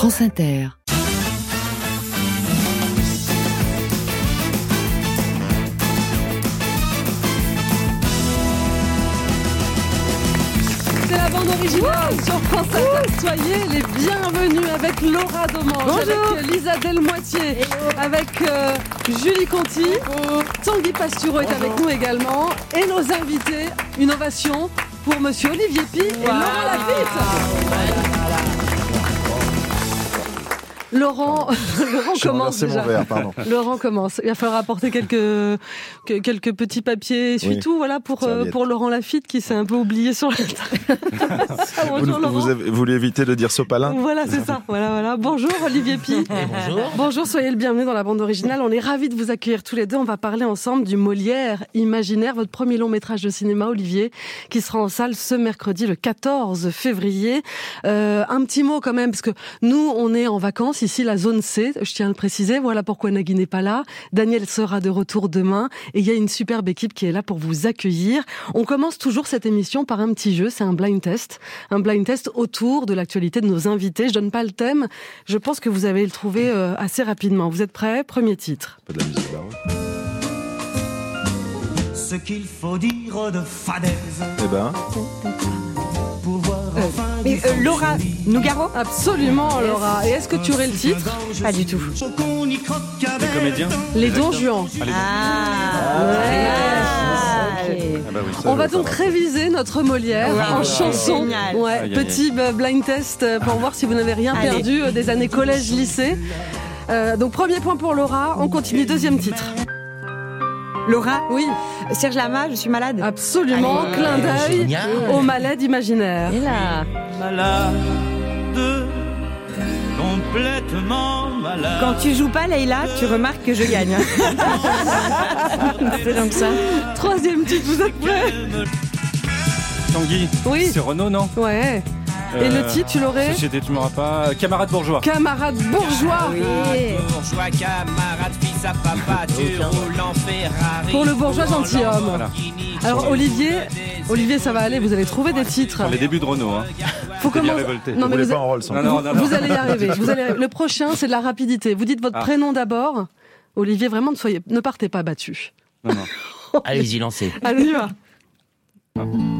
France Inter. C'est la bande originale sur France Inter. Soyez les bienvenus avec Laura Domange, avec Lisa Delmoitier, avec euh, Julie Conti, Tanguy Pastureau est avec nous également, et nos invités, une ovation pour Monsieur Olivier Pi et Laurent Lafitte. Laurent, Laurent commence mon déjà. verre, pardon. Laurent commence. Il va falloir apporter quelques que- quelques petits papiers, Oui. tout voilà pour euh, Serviette. pour Laurent Lafitte qui s'est un peu oublié sur la table. Vous, bonjour Laurent. vous avez- vous voulez éviter de dire sopalin Voilà, c'est ça. Voilà, voilà. Bonjour Olivier Pi. Bonjour. Bonjour, soyez le bienvenu dans la bande originale. On est ravis de vous accueillir tous les deux. On va parler ensemble du Molière Imaginaire, votre premier long métrage de cinéma, Olivier, qui sera en salle ce mercredi, le 14 février. Euh, un petit mot quand même, parce que nous, on est en vacances ici, la zone C. Je tiens à le préciser. Voilà pourquoi Nagui n'est pas là. Daniel sera de retour demain, et il y a une superbe équipe qui est là pour vous accueillir. On commence toujours cette émission par un petit jeu. C'est un blind test, un blind test autour de l'actualité de nos invités. Je donne pas le thème. Je pense que vous allez le trouver euh, assez rapidement. Vous êtes prêts? Premier titre. Pas de la musique baroque. ce qu'il faut dire de fadaise Eh ben, Mais du euh, Laura Nougaro Absolument, Laura. Et est-ce que tu aurais le titre? Pas du tout. Les comédiens Les Don Juan. Ah, ok. Ah bah oui. On va donc réviser notre Molière Ouais, en ouais, chanson. Ouais, petit euh, blind test euh, pour voir si vous n'avez rien Allez. perdu des années collège-lycée. Euh, donc premier point pour Laura. On continue deuxième titre. Laura Oui, Serge Lama, je suis malade. absolument. Allez. Clin d'œil Génial. aux malades imaginaires. Et là Malade, complètement malade. Quand tu joues pas Leïla, tu remarques que je gagne. C'est donc ça. Troisième titre, vous êtes prêts? Tanguy. Oui. C'est Renault, non? Ouais. Et le titre, tu l'aurais Société, tu m'auras pas. Camarade bourgeois. Camarade bourgeois. Bourgeois, camarade, fils à papa, tu roules en Ferrari. Pour le bourgeois gentilhomme. Voilà. Alors Olivier, Olivier, ça va aller. Vous allez trouver des titres. Les débuts de Renault. Hein. Faut commencer-. Non Vous mais vous, pas en Rolls Non, non, non, non. vous allez y arriver. Vous allez. Le prochain, c'est de la rapidité. Vous dites votre Ah. prénom d'abord. Olivier, vraiment, ne soyez, ne partez pas battu. Non, non. Allez-y, lancez. Allez, y va. Laura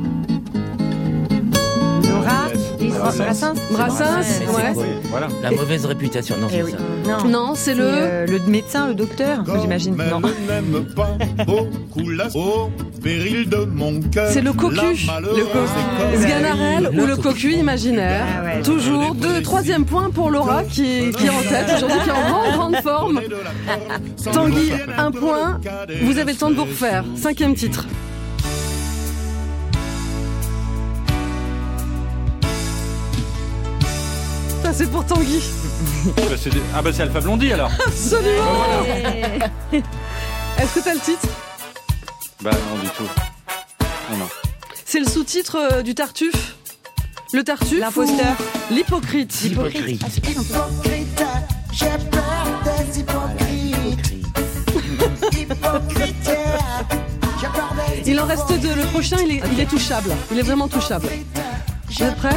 Brassens Brassens, ouais. Voilà. La mauvaise réputation. Non, Eh c'est oui. ça. Non. Non, c'est le. euh, le médecin, le docteur, j'imagine. Non. n'aime pas beaucoup la au péril de mon cœur. C'est le cocu. Le cocu. Sganarelle ou le cocu imaginaire. Ah ouais. Toujours. Deux, troisième point pour Laura qui, qui est en tête aujourd'hui, qui est en grande, grande forme. Tanguy, un point. Vous avez le temps de vous refaire. Cinquième titre. C'est pour Tanguy. Bah, c'est des- Ah bah c'est Alpha Blondie alors. Absolument. Est-ce que t'as le titre? Bah non du tout. Non, non. C'est le sous-titre euh, du Tartuffe? Le Tartuffe. L'imposteur. ou L'hypocrite? Hypocrite. Il en reste deux. Le prochain, il est, il est touchable. Il est vraiment touchable. Vous êtes prêts?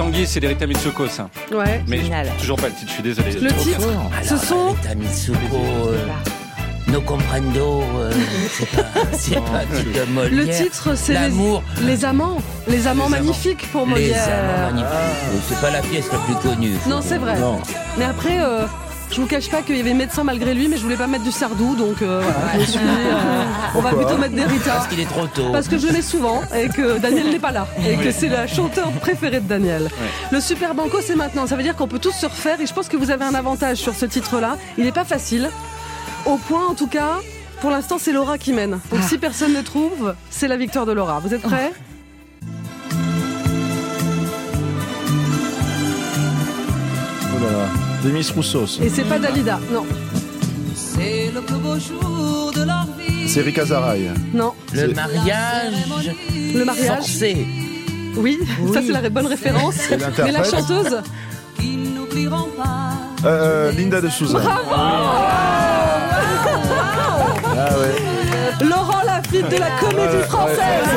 Tanguy, c'est les Rita Mitsuko ça. Ouais. Mais Génial. toujours pas le titre, je suis désolé. Le titre, ce Alors, sont euh, No Comprendo, euh, c'est pas, c'est pas un titre de Molière. le titre, c'est L'amour. les, les amants. Les amants Les amants. magnifiques pour Les Molière. amants magnifiques. Euh, C'est pas la pièce la plus connue. Non, c'est vrai. Non. Mais après, euh, je vous cache pas qu'il y avait médecin malgré lui, mais je voulais pas mettre du Sardou, donc euh, voilà, suis euh, on va plutôt mettre des Rita. Parce qu'il est trop tôt. Parce que je l'ai souvent et que Daniel n'est pas là et que c'est la chanteur préférée de Daniel. Le Super Banco c'est maintenant, ça veut dire qu'on peut tous se refaire et je pense que vous avez un avantage sur ce titre-là. Il n'est pas facile. Au point en tout cas, pour l'instant c'est Laura qui mène. Donc si personne ne trouve, c'est la victoire de Laura. Vous êtes prêts? Oh là là. Demis Roussos. Et c'est pas Dalida, non, C'est le plus beau jour de leur vie. C'est Rika Zaraï. non. Le mariage Le mariage, forcé. oui, ça c'est la bonne référence. Et Mais la chanteuse, Qui n'oublieront pas. euh, Linda de Souza. Ah ouais. Laurent Lafitte de la comédie française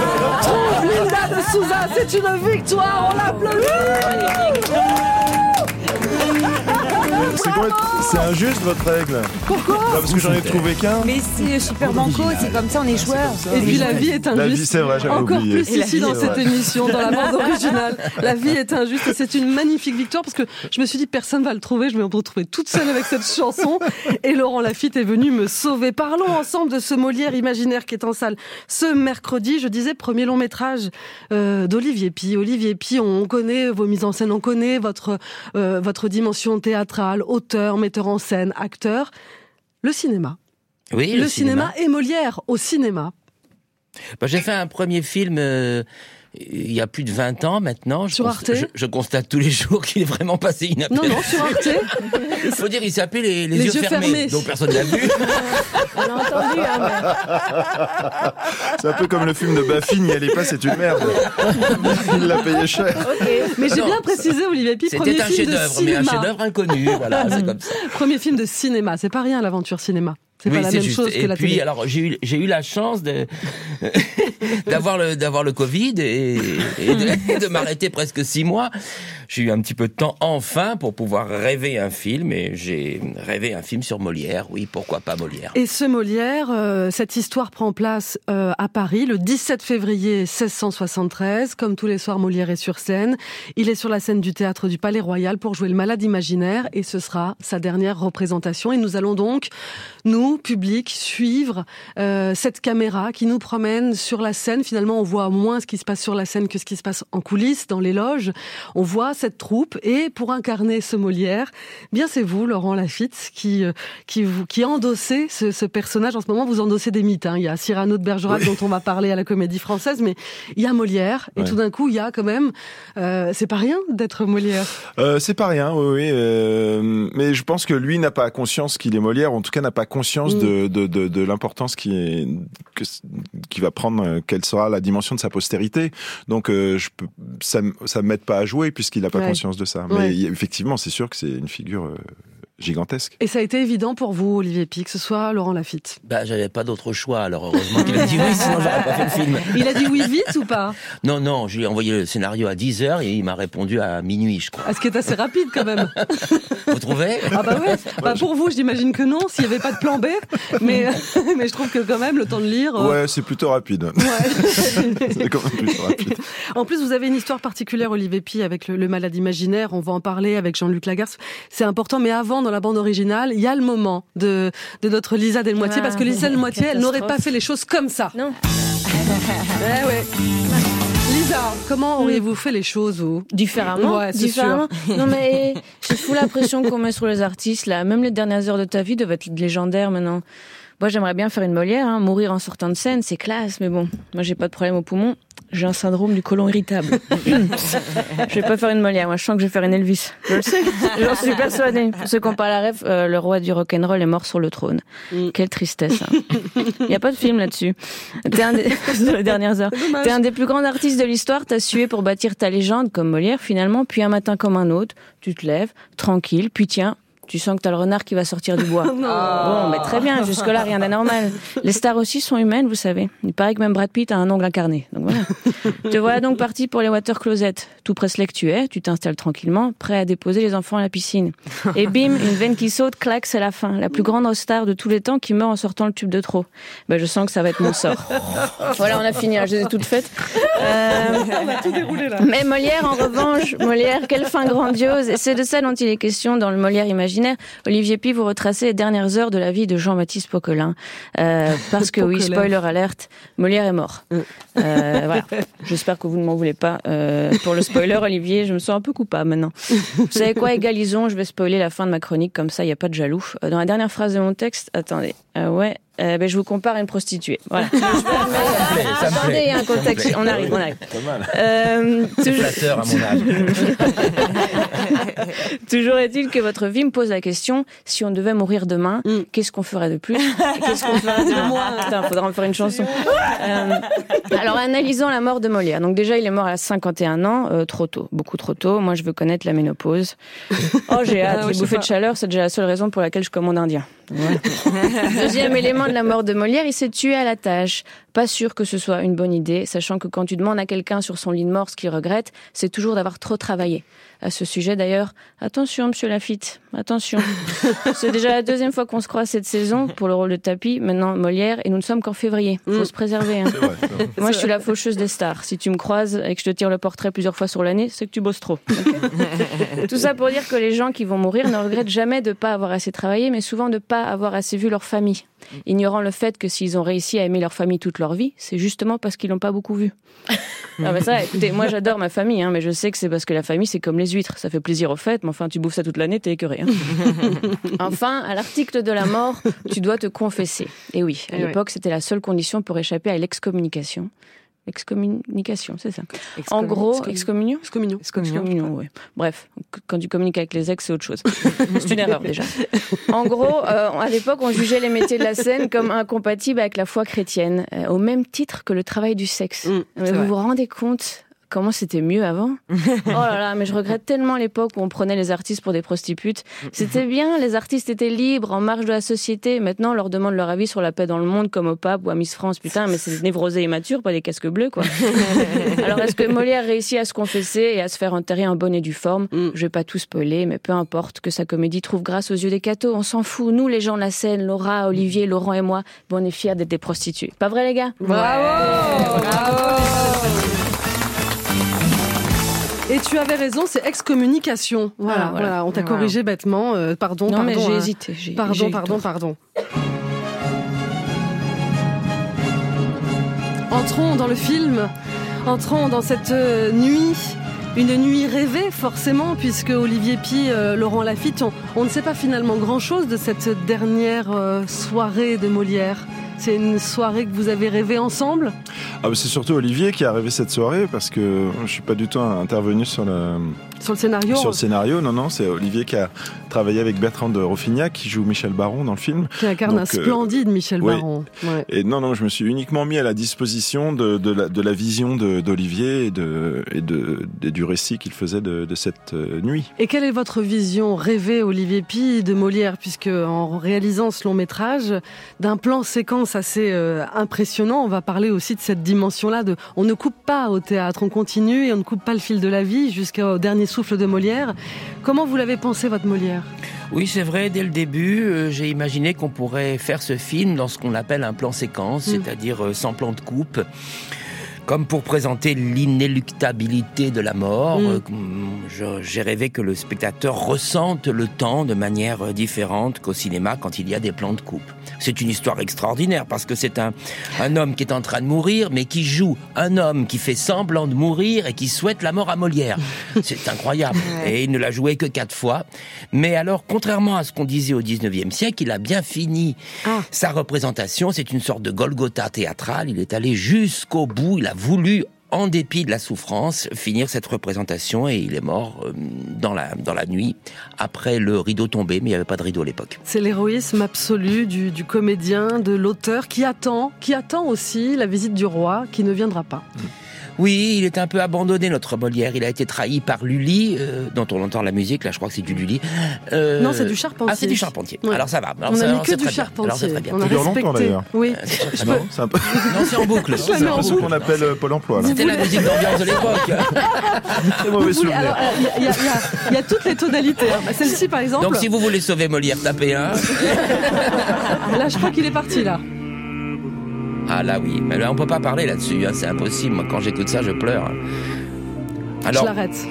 trouve Linda de Souza. C'est une victoire, on l'applaudit C'est injuste votre règle. Pourquoi Bah, Parce que j'en ai trouvé qu'un. Mais c'est super banco, c'est comme ça, on est joueurs. Et puis la vie est La vie, injuste. c'est vrai, j'avais Encore oublié. plus ici dans cette émission, dans la bande originale. La vie est injuste et c'est une magnifique victoire parce que je me suis dit personne va le trouver. Je vais me retrouver toute seule avec cette chanson. Et Laurent Lafitte est venu me sauver. Parlons ensemble de ce Molière imaginaire qui est en salle ce mercredi. Je disais premier long métrage euh, d'Olivier Pi. Olivier Pi, on connaît vos mises en scène, on connaît votre euh, votre dimension théâtrale, auteur, metteur en scène, acteur. Le cinéma. Oui, Le, cinéma. et Molière au cinéma. Bah, j'ai fait un premier film euh, il y a plus de 20 ans maintenant. Je, Sur const- Arte je, je constate tous les jours qu'il est vraiment passé Non, inaperçu. non, sur Arte. Il faut dire, il s'appelait les, les Les yeux, yeux fermés, fermés. donc personne l'a vu. On a entendu, hein, C'est un peu comme le film de Baffy, n'y allez pas, c'est une merde. Il l'a payé cher. Mais j'ai Non, bien précisé, Olivier Pi, premier C'était un film de chef-d'œuvre, mais un cinéma. chef-d'œuvre inconnu. Voilà, c'est comme ça. Premier film de cinéma, c'est pas rien l'aventure cinéma. C'est Oui, pas la même juste. chose que et la puis, télé. alors, j'ai eu, j'ai eu la chance de, d'avoir le, le Covid et de m'arrêter presque six mois. J'ai eu un petit peu de temps, enfin, pour pouvoir rêver un film et j'ai rêvé un film sur Molière. Oui, pourquoi pas Molière? Et ce Molière, euh, cette histoire prend place euh, à Paris le 17 février 1673. Comme tous les soirs, Molière est sur scène. Il est sur la scène du théâtre du Palais Royal pour jouer le malade imaginaire et ce sera sa dernière représentation. Et nous allons donc, nous, public, suivre euh, cette caméra qui nous promène sur la scène. Finalement, on voit moins ce qui se passe sur la scène que ce qui se passe en coulisses, dans les loges. On voit cette troupe et pour incarner ce Molière, bien c'est vous, Laurent Lafitte, qui euh, qui vous qui endossez ce, ce personnage. En ce moment, vous endossez des mythes. hein. Il y a Cyrano de Bergerac dont on va parler à la Comédie Française, mais il y a Molière et Ouais. tout d'un coup, il y a quand même. Euh, c'est pas rien d'être Molière. Euh, c'est pas rien, oui, oui. euh, mais je pense que lui n'a pas conscience qu'il est Molière, en tout cas n'a pas conscience Mm. de, de, de, de l'importance qui est que, qui va prendre, quelle sera la dimension de sa postérité. Donc je peux, ça, ça m'aide pas à jouer puisqu'il n'a pas Ouais. conscience de ça. Mais Ouais. il effectivement, c'est sûr que c'est une figure euh, gigantesque. Et ça a été évident pour vous, Olivier Pic, que ce soit Laurent Lafitte. Bah, j'avais pas d'autre choix, alors heureusement qu'il a dit oui, sinon j'aurais pas fait le film. Il a dit oui vite ou pas? Non, non, je lui ai envoyé le scénario à 10 heures et il m'a répondu à minuit, je crois. Ah, Ce qui est assez rapide quand même. Vous trouvez? Ah bah ouais. Bah pour vous, j'imagine que non, s'il n'y avait pas de plan B. Mais mais je trouve que quand même le temps de lire. euh, Ouais, c'est plutôt rapide. ouais. c'est quand même plutôt rapide. En plus, vous avez une histoire particulière, Olivier Pi, avec le, le malade imaginaire. On va en parler avec Jean-Luc Lagarce. C'est important. Mais avant, dans la bande originale, il y a le moment de, de notre Lisa Delmoitier. Ah, parce que Lisa Delmoitié, elle n'aurait pas fait les choses comme ça. Non. Eh ouais. Lisa, comment auriez-vous fait les choses, vous? Différemment, Ouais, différemment. Non mais c'est fou la pression qu'on met sur les artistes là. Même les dernières heures de ta vie doivent être légendaires maintenant. Moi j'aimerais bien faire une Molière, hein. mourir en sortant de scène, c'est classe, mais bon, moi j'ai pas de problème au poumon. J'ai un syndrome du côlon irritable. je vais pas faire une Molière, moi je sens que je vais faire une Elvis. Je le sais, j'en suis persuadée. Pour ceux qui ont pas la rêve, euh, le roi du rock'n'roll est mort sur le trône. Mm. Quelle tristesse. Il y a pas de film là-dessus. T'es un des... les dernières heures. T'es un des plus grands artistes de l'histoire, t'as sué pour bâtir ta légende comme Molière finalement, puis un matin comme un autre, tu te lèves, tranquille, puis tiens, tu sens que t'as le renard qui va sortir du bois. Bon, mais très bien, jusque-là, rien d'anormal. Les stars aussi sont humaines, vous savez. Il paraît que même Brad Pitt a un ongle incarné. Donc voilà. Te voilà donc parti pour les water closets. Tout presse que tu es, tu t'installes tranquillement, prêt à déposer les enfants à la piscine. Et bim, une veine qui saute, claque, c'est la fin. La plus grande star de tous les temps qui meurt en sortant le tube de trop. Ben, je sens que ça va être mon sort. Voilà, on a fini, hein, je les ai toutes faites. Euh, mais Molière, en revanche, Molière, quelle fin grandiose. Et c'est de ça dont il est question dans le Molière imaginaire. Olivier Pi, vous retracez les dernières heures de la vie de Jean-Baptiste Poquelin. Euh, parce que oui, spoiler alerte, Molière est mort. Euh, voilà. J'espère que vous ne m'en voulez pas. Euh, pour le spoiler, Olivier, je me sens un peu coupable maintenant. Vous savez quoi, égalisons, je vais spoiler la fin de ma chronique, comme ça, il n'y a pas de jaloux. Euh, Dans la dernière phrase de mon texte, attendez, euh, ouais, euh, ben, je vous compare à une prostituée. Voilà. Ça me plaît, ça me Attendez, plaît. il y a un plaît. On arrive, on arrive. Pas mal. Euh, C'est toujours- flatteur à mon âge. Toujours est-il que votre vie me pose la question si on devait mourir demain, Mm. qu'est-ce qu'on ferait de plus Qu'est-ce qu'on ferait de moins Putain, faudra en faire une chanson. Euh, alors, analysons la mort de Molière. Donc déjà, il est mort à 51 ans, euh, trop tôt, beaucoup trop tôt. Moi, je veux connaître la ménopause. Oh, j'ai hâte. Ah ouais, Les bouffées de chaleur, c'est déjà la seule raison pour laquelle je commande indien. Deuxième élément de la mort de Molière, il s'est tué à la tâche. Pas sûr que ce soit une bonne idée, sachant que quand tu demandes à quelqu'un sur son lit de mort ce qu'il regrette, c'est toujours d'avoir trop travaillé. À ce sujet d'ailleurs, attention monsieur Lafitte, attention. c'est déjà la deuxième fois qu'on se croise cette saison pour le rôle de tapis, maintenant Molière, et nous ne sommes qu'en février. Faut Mm. se préserver. hein. Vrai. Moi je suis la faucheuse des stars. Si tu me croises et que je te tire le portrait plusieurs fois sur l'année, c'est que tu bosses trop. Tout ça pour dire que les gens qui vont mourir ne regrettent jamais de ne pas avoir assez travaillé, mais souvent de ne pas avoir assez vu leur famille. Ignorant le fait que s'ils ont réussi à aimer leur famille toute leur vie, c'est justement parce qu'ils l'ont pas beaucoup vu. Ah bah ça, écoutez, moi j'adore ma famille, hein, mais je sais que c'est parce que la famille c'est comme les huîtres, ça fait plaisir aux fêtes, mais enfin tu bouffes ça toute l'année, t'es écœuré. hein. enfin, à l'article de la mort, tu dois te confesser. Et oui, à Eh l'époque c'était la seule condition pour échapper à l'excommunication. Excommunication, c'est ça. En gros, excommunion Excommunion. Excommunion, ouais. Bref, qu- quand tu communiques avec les ex, c'est autre chose. c'est une erreur déjà. En gros, euh, à l'époque, on jugeait les métiers de la scène comme incompatibles avec la foi chrétienne, euh, au même titre que le travail du sexe. Mm, vous vrai. vous rendez compte comment c'était mieux avant Oh là là, mais je regrette tellement l'époque où on prenait les artistes pour des prostitutes. C'était bien, les artistes étaient libres, en marge de la société. Maintenant, on leur demande leur avis sur la paix dans le monde, comme au pape ou à Miss France. Putain, mais c'est des névrosés immatures, pas des casques bleus, quoi. Alors, est-ce que Molière réussit à se confesser et à se faire enterrer en bonne et due forme Mm. Je vais pas tout spoiler, mais peu importe que sa comédie trouve grâce aux yeux des cathos. On s'en fout. Nous, les gens de la scène, Laura, Olivier, Laurent et moi, on est fiers d'être des prostituées. Pas vrai, les gars? Bravo Bravo Et tu avais raison, c'est excommunication. Voilà, Ah, voilà. voilà. On t'a Voilà. corrigé bêtement. euh, pardon, Non, pardon. mais j'ai hein. hésité. Pardon, pardon, pardon. Entrons dans le film, entrons dans cette euh, nuit, une nuit rêvée forcément, puisque Olivier Pi, euh, Laurent Lafitte, on, on ne sait pas finalement grand-chose de cette dernière euh, soirée de Molière. C'est une soirée que vous avez rêvée ensemble? Ah, bah, c'est surtout Olivier qui a rêvé cette soirée parce que je suis pas du tout intervenu sur le, sur le scénario sur le scénario. Non, non, c'est Olivier qui a travaillé avec Bertrand de Rofignac qui joue Michel Baron dans le film. qui incarne un euh, splendide Michel oui. Baron. Ouais. Et non, non, je me suis uniquement mis à la disposition de, de, la, de la vision d'Olivier et, de, et de, de- du récit qu'il faisait de, de cette euh, nuit. Et quelle est votre vision rêvée, Olivier Pi, de Molière, puisque en réalisant ce long métrage, d'un plan séquence assez euh, impressionnant, on va parler aussi de cette dimension-là de, on ne coupe pas au théâtre, on continue et on ne coupe pas le fil de la vie jusqu'au dernier souffle de Molière. Comment vous l'avez pensé votre Molière? Oui, c'est vrai, dès le début, euh, j'ai imaginé qu'on pourrait faire ce film dans ce qu'on appelle un plan séquence, Mm. c'est-à-dire euh, sans plan de coupe. Comme pour présenter l'inéluctabilité de la mort, Mm. euh, j'ai rêvé que le spectateur ressente le temps de manière euh, différente qu'au cinéma quand il y a des plans de coupe. C'est une histoire extraordinaire parce que c'est un, un homme qui est en train de mourir, mais qui joue un homme qui fait semblant de mourir et qui souhaite la mort à Molière. C'est incroyable. Et il ne l'a joué que quatre fois. Mais alors, contrairement à ce qu'on disait au 19e siècle, il a bien fini Ah. sa représentation. C'est une sorte de Golgotha théâtral. Il est allé jusqu'au bout. Il a voulu en dépit de la souffrance, finir cette représentation et il est mort euh, dans la, dans la nuit, après le rideau tombé, mais il n'y avait pas de rideau à l'époque. C'est l'héroïsme absolu du, du comédien, de l'auteur, qui attend, qui attend aussi la visite du roi, qui ne viendra pas. Oui, il est un peu abandonné, notre Molière. Il a été trahi par Lully, euh, dont on entend la musique, là je crois que c'est du Lully. Euh, Non, c'est du Charpentier. Ah, c'est du Charpentier. Ouais. Alors ça va. Alors, on ça- a mis que du bien. Alors, c'est Charpentier. très bien. On a Ça dure longtemps, respecté. d'ailleurs. Oui. Euh, c'est- Ah non, c'est un peu, Non, c'est en boucle. C'est ce boucle. qu'on appelle euh, Pôle emploi. là. C'était la musique d'ambiance de l'époque. Très mauvais souvenir. y, a- il y a toutes les tonalités. hein. Bah, Celle-ci, par exemple. Donc si vous voulez sauver Molière, tapez un. Là, je crois qu'il est parti, là. Ah là oui, mais là on peut pas parler là-dessus, hein, c'est impossible. Moi, quand j'écoute ça, je pleure. je Alors, l'arrête.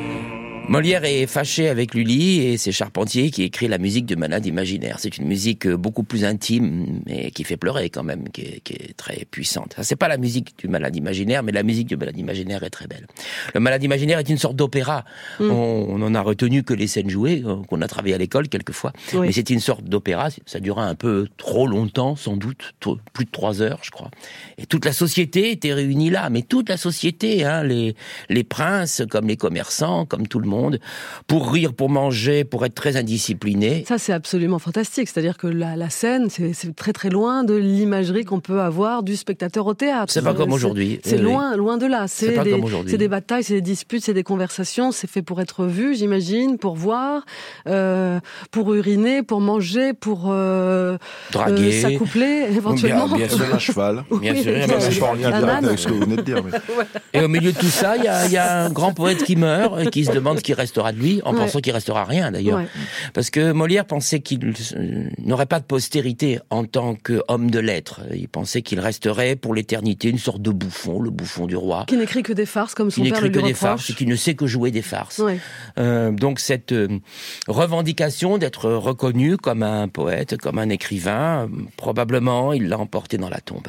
Molière est fâché avec Lully et c'est Charpentier qui écrit la musique du Malade imaginaire. C'est une musique euh, beaucoup plus intime, mais qui fait pleurer quand même, qui est, qui est très puissante. Ça, c'est pas la musique du Malade imaginaire, mais la musique du Malade imaginaire est très belle. Le Malade imaginaire est une sorte d'opéra. Mm. On, on en a retenu que les scènes jouées, euh, qu'on a travaillé à l'école quelquefois. Oui. Mais c'est une sorte d'opéra. Ça dura un peu trop longtemps, sans doute, trop- plus de trois heures, je crois. Et toute la société était réunie là, mais toute la société, hein, les, les princes comme les commerçants, comme tout le monde. Monde, pour rire, pour manger, pour être très indiscipliné. Ça, c'est absolument fantastique. C'est-à-dire que la, la scène, c'est c'est très très loin de l'imagerie qu'on peut avoir du spectateur au théâtre. C'est pas comme C'est- aujourd'hui. C'est Oui, loin, loin de là. C'est C'est pas des, comme aujourd'hui. c'est des batailles, c'est des disputes, c'est des conversations. C'est fait pour être vu, j'imagine, pour voir, euh, pour uriner, pour manger, pour euh, Draguer. euh, s'accoupler éventuellement. Bien- bien sûr. Un cheval. Bien sûr, Oui, bien C'est sûr. pas en lien direct avec ce que vous venez de dire. mais- Et au milieu de tout ça, il y y a un grand poète qui meurt et qui se demande ce qui restera de lui, en Ouais. pensant qu'il restera rien d'ailleurs. Ouais. Parce que Molière pensait qu'il euh, n'aurait pas de postérité en tant qu'homme de lettres. Il pensait qu'il resterait pour l'éternité une sorte de bouffon, le bouffon du roi. Qui n'écrit que des farces comme son Qui père n'écrit que des farces et qui ne sait que jouer des farces. Ouais. Euh, donc cette euh, revendication d'être reconnu comme un poète, comme un écrivain, euh, probablement il l'a emporté dans la tombe.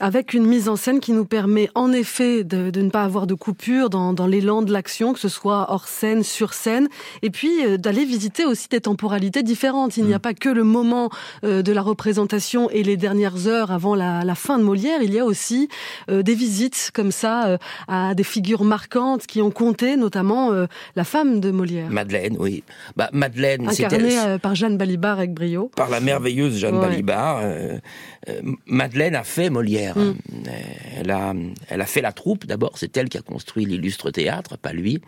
Avec une mise en scène qui nous permet en effet de, de ne pas avoir de coupure dans, dans l'élan de l'action, que ce soit hors scène, sur scène, et puis euh, d'aller visiter aussi des temporalités différentes. Il n'y a pas que le moment euh, de la représentation et les dernières heures avant la, la fin de Molière, il y a aussi euh, des visites comme ça à des figures marquantes qui ont compté, notamment la femme de Molière, Madeleine, oui. Bah, Madeleine, incarnée par Jeanne Balibar avec brio. par la merveilleuse Jeanne Ouais. Balibar. Madeleine a fait Molière. Mm. Euh, Elle, a, elle a fait la troupe d'abord, c'est elle qui a construit l'illustre théâtre, pas lui.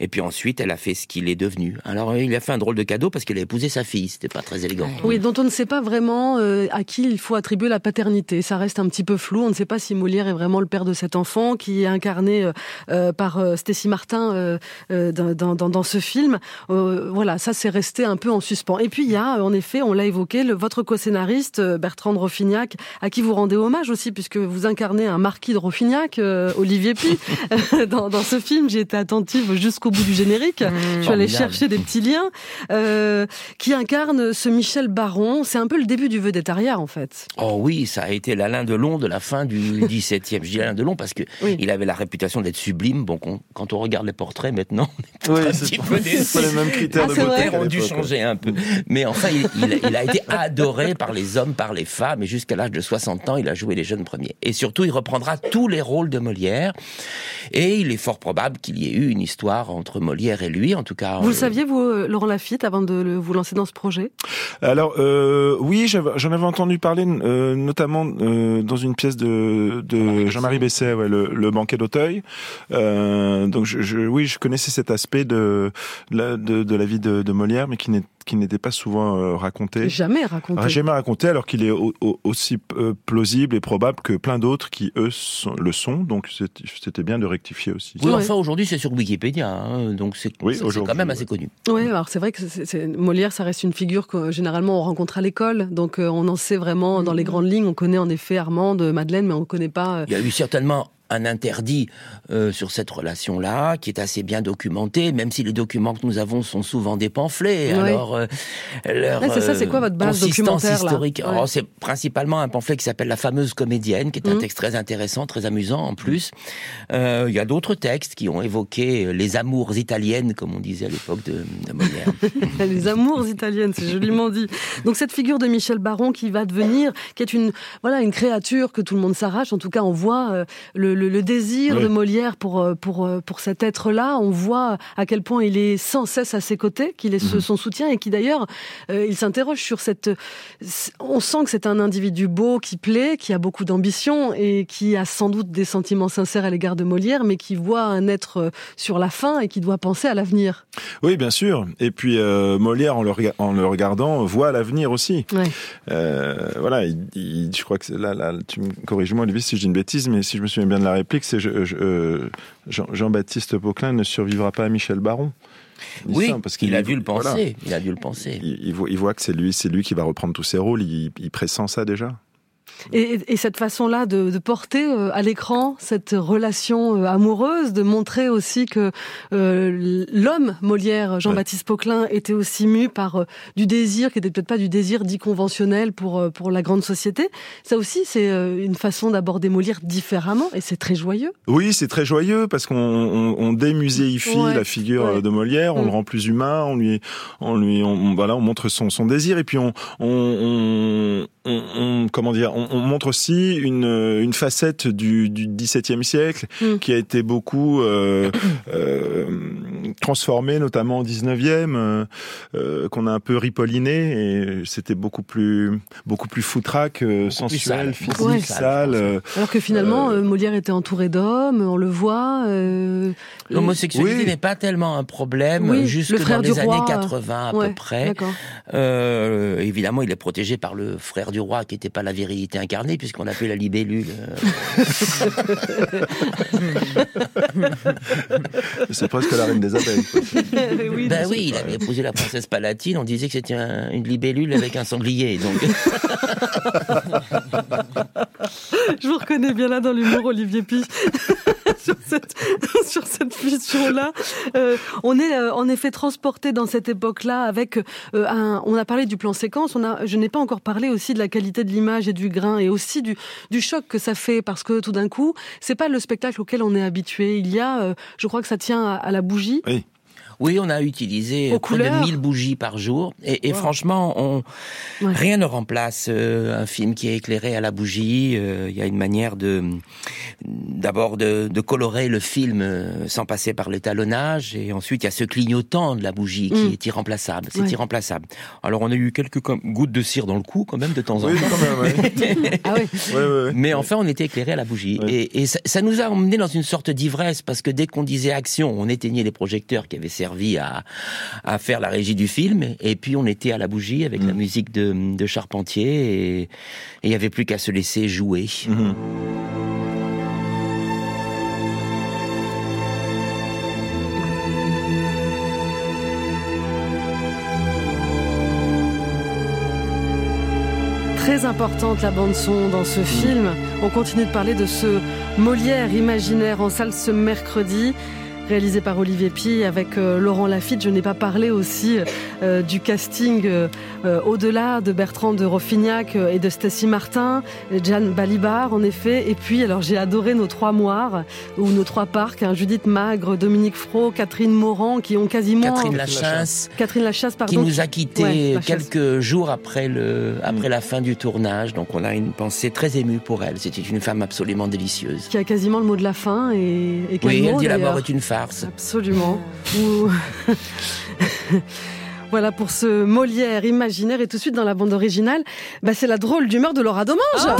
Et puis ensuite, elle a fait ce qu'il est devenu. Alors, euh, il a fait un drôle de cadeau parce qu'elle a épousé sa fille, c'était pas très élégant. Oui, dont on ne sait pas vraiment euh, à qui il faut attribuer la paternité. Ça reste un petit peu flou. On ne sait pas si Molière est vraiment le père de cet enfant qui est incarné euh, par euh, Stécie Martin dans, ce film. Voilà, ça c'est resté un peu en suspens. Et puis il y a, en effet, on l'a évoqué, votre co-scénariste Bertrand de Rofignac, à qui vous rendez hommage aussi, puisque vous incarnez un marquis de Rofignac, Olivier Pi, dans, dans ce film. J'ai été attentive jusqu'au bout du générique. Je suis allée chercher des petits liens euh, qui incarne ce Michel Baron. C'est un peu le début du vedettariat en fait. Oh oui, ça a été l'Alain Delon de la fin du XVIIe. Je dis Alain Delon parce que Oui. il avait la réputation d'être sublime. Bon, quand on regarde les portraits maintenant, Oui, un petit peu c'est déçu. pas les mêmes critères Ah, de beauté. ont dû changer un peu. Mais enfin, il, il- il a été adoré par les hommes, par les femmes, et jusqu'à l'âge de 60 ans, il a joué les jeunes premiers. Et surtout, il reprendra tous les rôles de Molière. Et il est fort probable qu'il y ait eu une histoire entre Molière et lui, en tout cas. Vous le euh, saviez, vous, euh, Laurent Lafitte, avant de le- vous lancer dans ce projet? Alors euh, oui, j'en avais entendu parler euh, notamment euh, dans une pièce de, de Jean-Marie Besset, ouais, le, le banquet d'Auteuil. Euh, donc je, je- oui, je connaissais cet aspect de de la, de, de la vie de, de Molière, mais qui n'est- qui n'était pas souvent euh, raconté. Jamais raconté. Ah, Jamais raconté, alors qu'il est au- au- aussi euh, plausible et probable que plein d'autres qui eux sont- le sont. Donc c'était bien de rectifier aussi. Oui, enfin, aujourd'hui, c'est sur Wikipédia, hein, donc c'est Oui, quand même assez connu. Oui, alors c'est vrai que Molière, ça reste une figure que généralement on rencontre à l'école, donc euh, on en sait vraiment dans les grandes lignes. On connaît en effet Armande, Madeleine, mais on ne connaît pas. euh, Il y a eu certainement un interdit euh, sur cette relation-là, qui est assez bien documenté, même si les documents que nous avons sont souvent des pamphlets. Alors, euh, leur, c'est ça, c'est quoi euh, votre base documentaire, historique Ouais. Oh, C'est principalement un pamphlet qui s'appelle La fameuse comédienne, qui est un Mhm. texte très intéressant, très amusant en plus. Il y a d'autres textes qui ont évoqué les amours italiennes, comme on disait à l'époque de, de Molière. les amours italiennes, c'est joliment dit. Donc cette figure de Michel Baron qui va devenir, qui est une voilà une créature que tout le monde s'arrache. En tout cas, on voit le, le- le désir Oui. de Molière pour euh, pour euh, pour cet être-là. On voit à quel point il est sans cesse à ses côtés, qu'il est ce- son soutien et qui d'ailleurs euh, il s'interroge sur cette. On sent que c'est un individu beau qui plaît, qui a beaucoup d'ambition et qui a sans doute des sentiments sincères à l'égard de Molière, mais qui voit un être sur la fin et qui doit penser à l'avenir. Oui, bien sûr. Et puis euh, Molière, en le, rega- en le regardant, voit l'avenir aussi. Ouais. Euh, voilà, il, il- je crois que là, là, tu me corriges-moi, Olivier, si je dis une bêtise, mais si je me souviens bien de la réplique, c'est je- je- euh, Jean- Jean-Baptiste Poquelin ne survivra pas à Michel Baron. Il Oui, ça, parce il qu'il a dû le penser. voilà. Il a dû le penser. Il, il voit, il voit que c'est lui, c'est lui qui va reprendre tous ses rôles. Il pressent ça déjà. Et, et cette façon-là de, de porter euh, à l'écran cette relation euh, amoureuse, de montrer aussi que euh, l'homme Molière, Jean-Baptiste Poquelin, était aussi mu par euh, du désir qui était peut-être pas du désir dit conventionnel pour euh, pour la grande société. Ça aussi, c'est euh, une façon d'aborder Molière différemment, et c'est très joyeux. Oui, c'est très joyeux parce qu'on on, on démuséifie Ouais, la figure ouais. de Molière, on Mm. le rend plus humain, on lui, on lui, on- voilà, on montre son, son désir et puis on, on, on, on- comment dire, on, on montre aussi une, une facette du, du XVIIe siècle Mm. qui a été beaucoup euh, euh, transformé, notamment au 19e, euh, euh, qu'on a un peu ripolliné, et c'était beaucoup plus, beaucoup plus foutraque, euh, sensuel, sale. physique, Ouais. sale. euh, Alors que finalement, euh, Molière était entouré d'hommes, on le voit. euh, L'homosexualité Oui. n'est pas tellement un problème Oui, jusque le frère dans du les roi, années euh, 80 à ouais, peu près. D'accord. Euh, évidemment, il est protégé par le frère du roi qui n'était pas la virilité incarnée puisqu'on appelait la libellule. euh, c'est presque la reine des abeilles. oui, ben oui, il avait épousé la princesse Palatine. On disait que c'était un- une libellule avec un sanglier. Donc, Je vous reconnais bien là dans l'humour, Olivier Pi. Sur cette, sur cette fiction-là. Euh, on est euh, en effet transporté dans cette époque-là avec euh, un. On a parlé du plan séquence. On a. Je n'ai pas encore parlé aussi de la qualité de l'image et du grain et aussi du choc que ça fait parce que tout d'un coup, c'est pas le spectacle auquel on est habitué. Il y a, je crois que ça tient à, à la bougie. Oui. Oui, on a utilisé Aux près couleurs. de 1000 bougies par jour. Et, et franchement, on, Ouais. rien ne remplace euh, un film qui est éclairé à la bougie. Euh, Il y a une manière de, d'abord de, de colorer le film euh, sans passer par l'étalonnage. Et ensuite, il y a ce clignotant de la bougie qui Mm. est irremplaçable. C'est Ouais. irremplaçable. Alors, on a eu quelques gouttes de cire dans le cou, quand même, de temps en Oui, temps. quand même, ouais. Ah oui. Ouais, ouais, ouais. Mais enfin, on était éclairé à la bougie. Ouais. Et, et ça, ça nous a emmené dans une sorte d'ivresse, parce que dès qu'on disait action, on éteignait les projecteurs qui avaient servi à, à faire la régie du film, et puis on était à la bougie avec la musique de, de Charpentier, et il n'y avait plus qu'à se laisser jouer. Mhm. Très importante la bande son dans ce film. On continue de parler de ce Molière imaginaire en salle ce mercredi. Réalisé par Olivier Pi avec euh, Laurent Lafitte. Je n'ai pas parlé aussi euh, du casting euh, euh, au-delà de Bertrand de Roffignac euh, et de Stacy Martin, Jeanne Balibar en effet. Et puis, alors j'ai adoré nos trois moires ou nos trois parcs, hein, Judith Magre, Dominique Fro, Catherine Morand, qui ont quasiment Catherine Lachasse, Catherine Lachasse, pardon. qui nous a quittés Ouais, quelques jours après, le, après la fin du tournage, donc on a une pensée très émue pour elle. C'était une femme absolument délicieuse. qui a quasiment le mot de la fin et, et quel Oui, elle mot, dit la mort est une farce. Absolument. Ou- voilà pour ce Molière imaginaire et tout de suite dans la bande originale, bah c'est la drôle d'humeur de Laura Domange. Ah.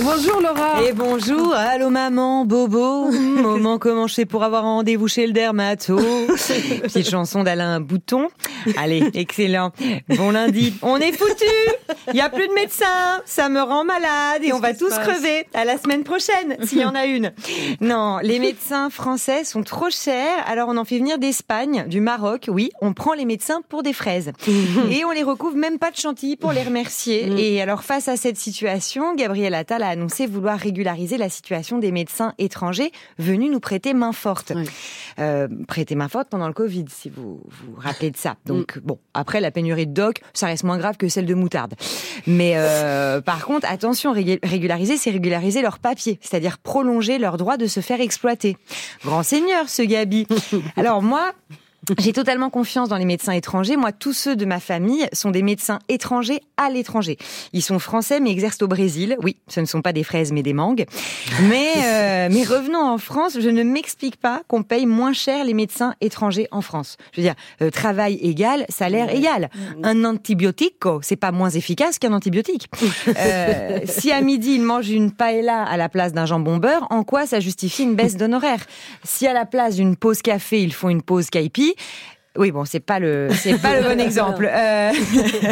Bonjour Laura. Et bonjour, allô maman, bobo, moment fais pour avoir un rendez-vous chez le dermato? Petite chanson d'Alain Bouton. Allez, excellent. Bon lundi, on est foutu. Il y a plus de médecins, ça me rend malade et on va tous crever. À la semaine prochaine, s'il y en a une. Non, les médecins français sont trop chers, alors on en fait venir d'Espagne, du Maroc. Oui, on prend les médecins pour des fraises et on les recouvre même pas de chantilly pour les remercier. Et alors face à cette situation, Gabriel Attal a annoncé vouloir régulariser la situation des médecins étrangers venus nous prêter main forte. Oui. Euh, prêter main forte pendant le Covid, si vous vous rappelez de ça. Donc bon, après la pénurie de doc, ça reste moins grave que celle de moutarde. Mais euh, par contre, attention, régul- régulariser, c'est régulariser leurs papiers, c'est-à-dire prolonger leur droit de se faire exploiter. Grand seigneur, ce Gabi. Alors moi. J'ai totalement confiance dans les médecins étrangers. Moi, tous ceux de ma famille sont des médecins étrangers à l'étranger. Ils sont français mais exercent au Brésil. Oui, ce ne sont pas des fraises mais des mangues. Mais, euh, mais revenons en France. Je ne m'explique pas qu'on paye moins cher les médecins étrangers en France. Je veux dire, euh, travail égal, salaire égal. Un antibiotico, c'est pas moins efficace qu'un antibiotique. Euh, si à midi ils mangent une paella à la place d'un jambon beurre, en quoi ça justifie une baisse d'honoraires? Si à la place d'une pause café ils font une pause caipi, oui, bon, c'est pas le, c'est pas le bon exemple. Euh,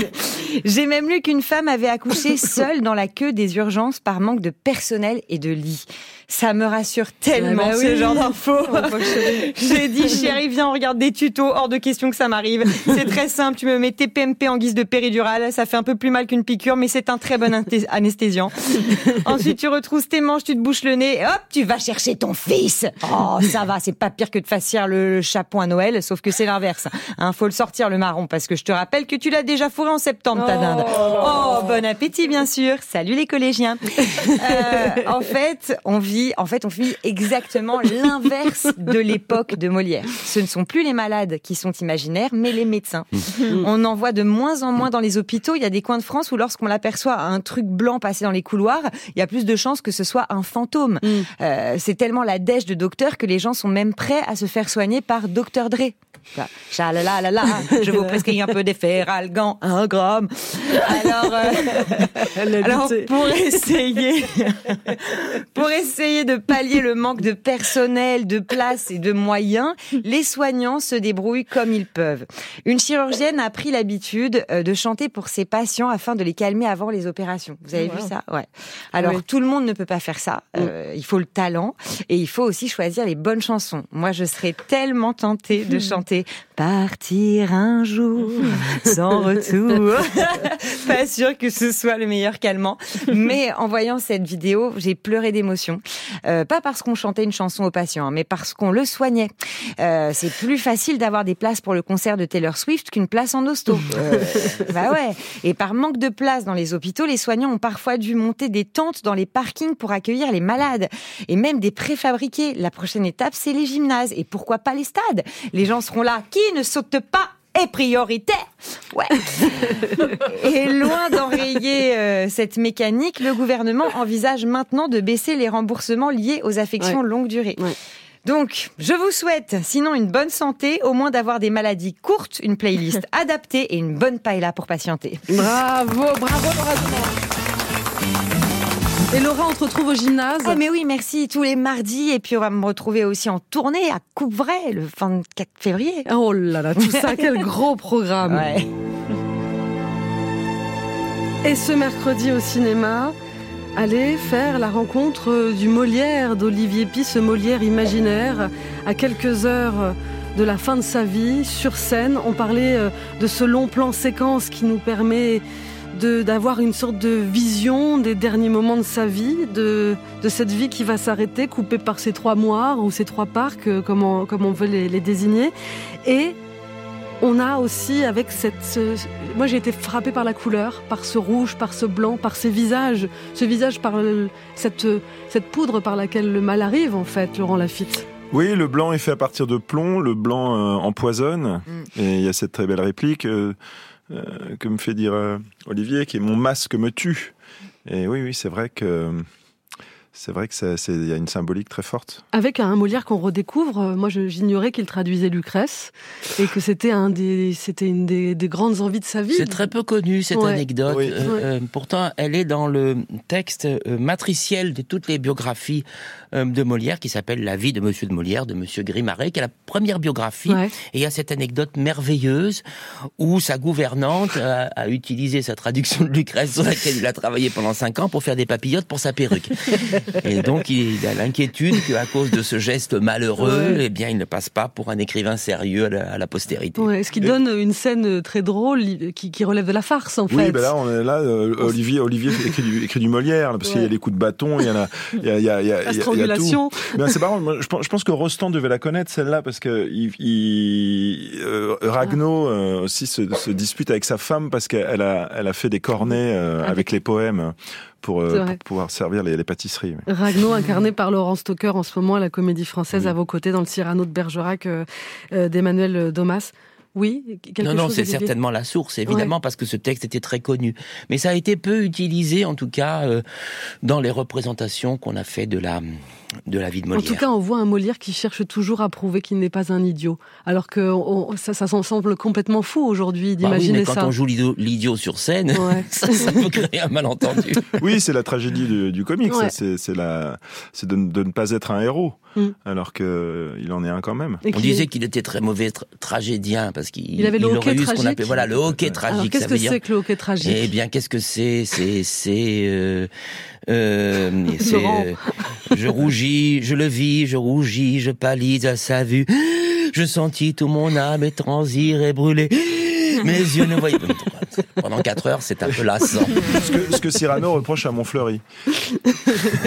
J'ai même lu qu'une femme avait accouché seule dans la queue des urgences par manque de personnel et de lit. Ça me rassure tellement Ah bah ce genre d'infos. Oh. J'ai dit, chérie, viens, on regarde des tutos. Hors de question que ça m'arrive. C'est très simple. Tu me mets TPMP en guise de péridurale. Ça fait un peu plus mal qu'une piqûre, mais c'est un très bon anesthésiant. Ensuite, tu retrousses tes manches, tu te bouches le nez. et Hop, tu vas chercher ton fils. Oh, ça va. C'est pas pire que de facière le, le chapeau à Noël, sauf que c'est l'inverse. Hein, faut le sortir, le marron, parce que je te rappelle que tu l'as déjà fourré en septembre, ta dinde. Oh, bon appétit, bien sûr. Salut les collégiens. Euh, en fait, on vient en fait, on vit exactement l'inverse de l'époque de Molière. Ce ne sont plus les malades qui sont imaginaires, mais les médecins. Mm. On en voit de moins en moins dans les hôpitaux. Il y a des coins de France où lorsqu'on l'aperçoit un truc blanc passer dans les couloirs, il y a plus de chances que ce soit un fantôme. Mm. Euh, c'est tellement la dèche de docteur que les gens sont même prêts à se faire soigner par Dr Dre. Chalalala, je vous prescris un peu d'efferalgan, un gramme. Alors, euh, alors pour essayer, pour essayer de pallier le manque de personnel, de place et de moyens, les soignants se débrouillent comme ils peuvent. Une chirurgienne a pris l'habitude euh, de chanter pour ses patients afin de les calmer avant les opérations. Vous avez Wow. vu ça? Ouais. Alors Oui. tout le monde ne peut pas faire ça. Euh, il faut le talent et il faut aussi choisir les bonnes chansons. Moi, je serais tellement tentée de chanter Partir un jour sans retour. pas sûr que ce soit le meilleur calmant, mais en voyant cette vidéo, j'ai pleuré Euh, pas parce qu'on chantait une chanson aux patients, hein, mais parce qu'on le soignait. Euh, c'est plus facile d'avoir des places pour le concert de Taylor Swift qu'une place en hosto. Euh, bah ouais. Et par manque de place dans les hôpitaux, les soignants ont parfois dû monter des tentes dans les parkings pour accueillir les malades et même des préfabriqués. La prochaine étape, c'est les gymnases et pourquoi pas les stades? Les gens seront là. Qui ne saute pas est prioritaire. Ouais. Et loin d'enrayer euh, cette mécanique, le gouvernement envisage maintenant de baisser les remboursements liés aux affections Ouais. longue durée. Ouais. Donc, je vous souhaite, sinon une bonne santé, au moins d'avoir des maladies courtes, une playlist adaptée et une bonne paella pour patienter. Bravo, bravo Laura Et Laura, on te retrouve au gymnase. Ah mais oui, merci, tous les mardis, et puis on va me retrouver aussi en tournée à Coupe-Vrai le 24 février. Oh là là, tout ça, quel gros programme. Ouais. Et ce mercredi au cinéma, allez faire la rencontre du Molière d'Olivier Pi, ce Molière imaginaire, à quelques heures de la fin de sa vie, sur scène. On parlait euh, de ce long plan séquence qui nous permet d'avoir une sorte de vision des derniers moments de sa vie, de, de cette vie qui va s'arrêter, coupée par ces trois moires ou ces trois parcs, euh, comme on, comme on veut les, les désigner. Et on a aussi avec cette... ce- moi j'ai été frappée par la couleur, par ce rouge, par ce blanc, par ces visages, ce visage par le- cette, cette poudre par laquelle le mal arrive en fait, Laurent Lafitte. Oui, le blanc est fait à partir de plomb, le blanc euh, empoisonne. Mm. Et il y a cette très belle réplique euh, que me fait dire euh, Olivier, qui est mon masque me tue. Et oui, oui, c'est vrai que c'est vrai que ça- c'est- il y a une symbolique très forte. Avec un Molière qu'on redécouvre, euh, moi j'ignorais qu'il traduisait Lucrèce et que c'était un des, c'était une des, des grandes envies de sa vie. C'est très peu connu cette Ouais. anecdote. Oui. Euh, euh, pourtant, elle est dans le texte matriciel de toutes les biographies de Molière, qui s'appelle La vie de Monsieur de Molière, de Monsieur Grimaret, qui est la première biographie. Ouais. Et il y a cette anecdote merveilleuse où sa gouvernante a, a utilisé sa traduction de Lucrèce sur laquelle il a travaillé pendant cinq ans pour faire des papillotes pour sa perruque. Et donc, il a l'inquiétude qu'à cause de ce geste malheureux, Ouais. eh bien, il ne passe pas pour un écrivain sérieux à la, à la postérité. Ouais, ce qui donne une scène très drôle qui, qui relève de la farce en Oui, fait. ben là, on est là. euh, Olivier, Olivier écrit du, écrit du Molière, là, parce qu'il y a les coups de bâton, il y en a, il y a, il y a, il y a, la il y a- il y a tout. strangulation. Ben, c'est marrant. moi, je, pense, je pense que Rostand devait la connaître celle-là parce que il, il- euh, Ragnaud euh, aussi se, se dispute avec sa femme parce qu'elle a, elle a fait des cornets euh, avec les poèmes pour, euh, pour pouvoir servir les, les pâtisseries. oui. Ragnaud, incarné par Laurent Stocker en ce moment à la Comédie Française, Oui. à vos côtés dans le Cyrano de Bergerac euh, euh, d'Emmanuel Domas. Oui, quelque non, non, c'est certainement la source, évidemment, parce que ce texte était très connu. Mais ça a été peu utilisé, en tout cas, euh, dans les représentations qu'on a fait de la, de la vie de En Molière. tout cas, on voit un Molière qui cherche toujours à prouver qu'il n'est pas un idiot. Alors que on- ça, ça s'en semble complètement fou aujourd'hui Bah oui, d'imaginer quand ça. on joue l'idiot sur scène, Ouais. ça, ça peut créer un malentendu. Oui, c'est la tragédie du, du. Ouais. ça, C'est, de, ne- de ne pas être un héros, Mm. alors que il en est un quand même. On qu'il disait qu'il était très mauvais tra- tragédien parce qu'il Il avait le aurait hockey eu ce qu'on tragique. appelle voilà le hockey tragique. qu'est-ce que dire c'est que le hockey tragique? Eh bien, qu'est-ce que c'est? C'est c'est euh, euh, euh, je rougis, je le vis, je rougis, je pâlis à sa vue. Je sentis tout mon âme étransir et brûler. Mes yeux ne voyaient pas. Pendant 4 heures, c'est un peu lassant. Ce que, ce que Cyrano reproche à Montfleury.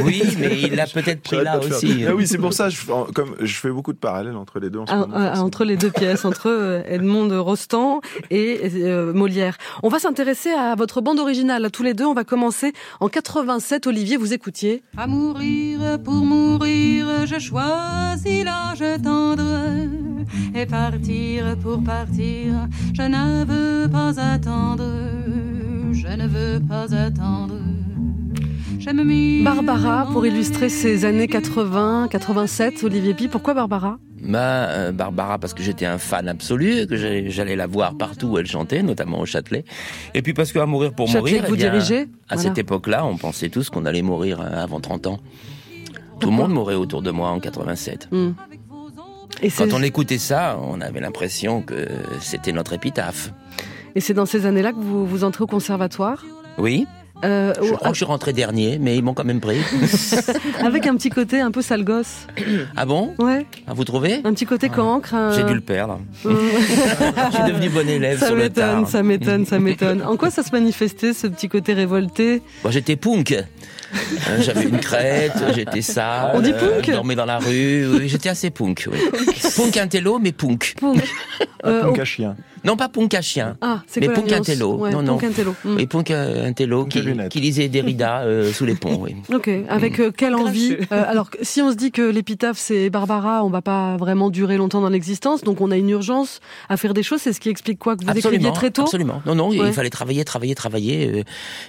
Oui, mais il l'a peut-être pris là aussi. Ah oui, c'est pour ça, je, comme, je fais beaucoup de parallèles entre les deux en ce Ah, moment. ah, entre les deux pièces, entre euh, Edmond de Rostand et euh, Molière. On va s'intéresser à votre bande originale, à tous les deux. On va commencer en 87. Olivier, vous écoutiez À mourir pour mourir, je choisis l'âge tendre. Et partir pour partir, je ne veux pas attendre. Je ne veux pas attendre. J'aime mieux Barbara, pour illustrer ces années aller. 80, 87. Olivier Pi, pourquoi Barbara? Bah, euh, Barbara, parce que j'étais un fan absolu, que j'allais la voir partout où elle chantait, notamment au Châtelet. Et puis parce qu'à mourir pour Châtelet mourir, que eh vous bien, dirigez à Voilà. cette époque-là, on pensait tous qu'on allait mourir euh, avant 30 ans. Tout le monde mourait autour de moi en 87. Hmm. Et Quand on écoutait ça, on avait l'impression que c'était notre épitaphe. Et c'est dans ces années-là que vous, vous entrez au conservatoire? Oui, Euh, je crois que je suis rentré dernier, mais ils m'ont quand même pris. avec un petit côté un peu sale gosse. ah bon? Ouais, Ah, Vous trouvez? Un petit côté cancre. un- J'ai dû le perdre. Euh, Je suis devenu bon élève ça sur le m'étonne, tard. ça m'étonne, ça m'étonne. En quoi ça se manifestait, ce petit côté révolté? Bon, j'étais punk. Euh, J'avais une crête, j'étais sale. On dit euh, punk Je dormais dans la rue. Oui, j'étais assez punk. Oui. punk intello, mais punk. Punk. Euh, Punk à chien. Non, pas punk à chien. Ah, c'est Mais intello. Ouais, Non. Hmm. Et euh, qui, qui lisait Derrida euh, sous les ponts. Oui. Ok, avec euh, quelle envie Euh, Alors, si on se dit que l'épitaphe c'est Barbara, on va pas vraiment durer longtemps dans l'existence, donc on a une urgence à faire des choses. C'est ce qui explique quoi que vous écriviez très tôt. Absolument. Non, non, Ouais. il fallait travailler, travailler, travailler, euh,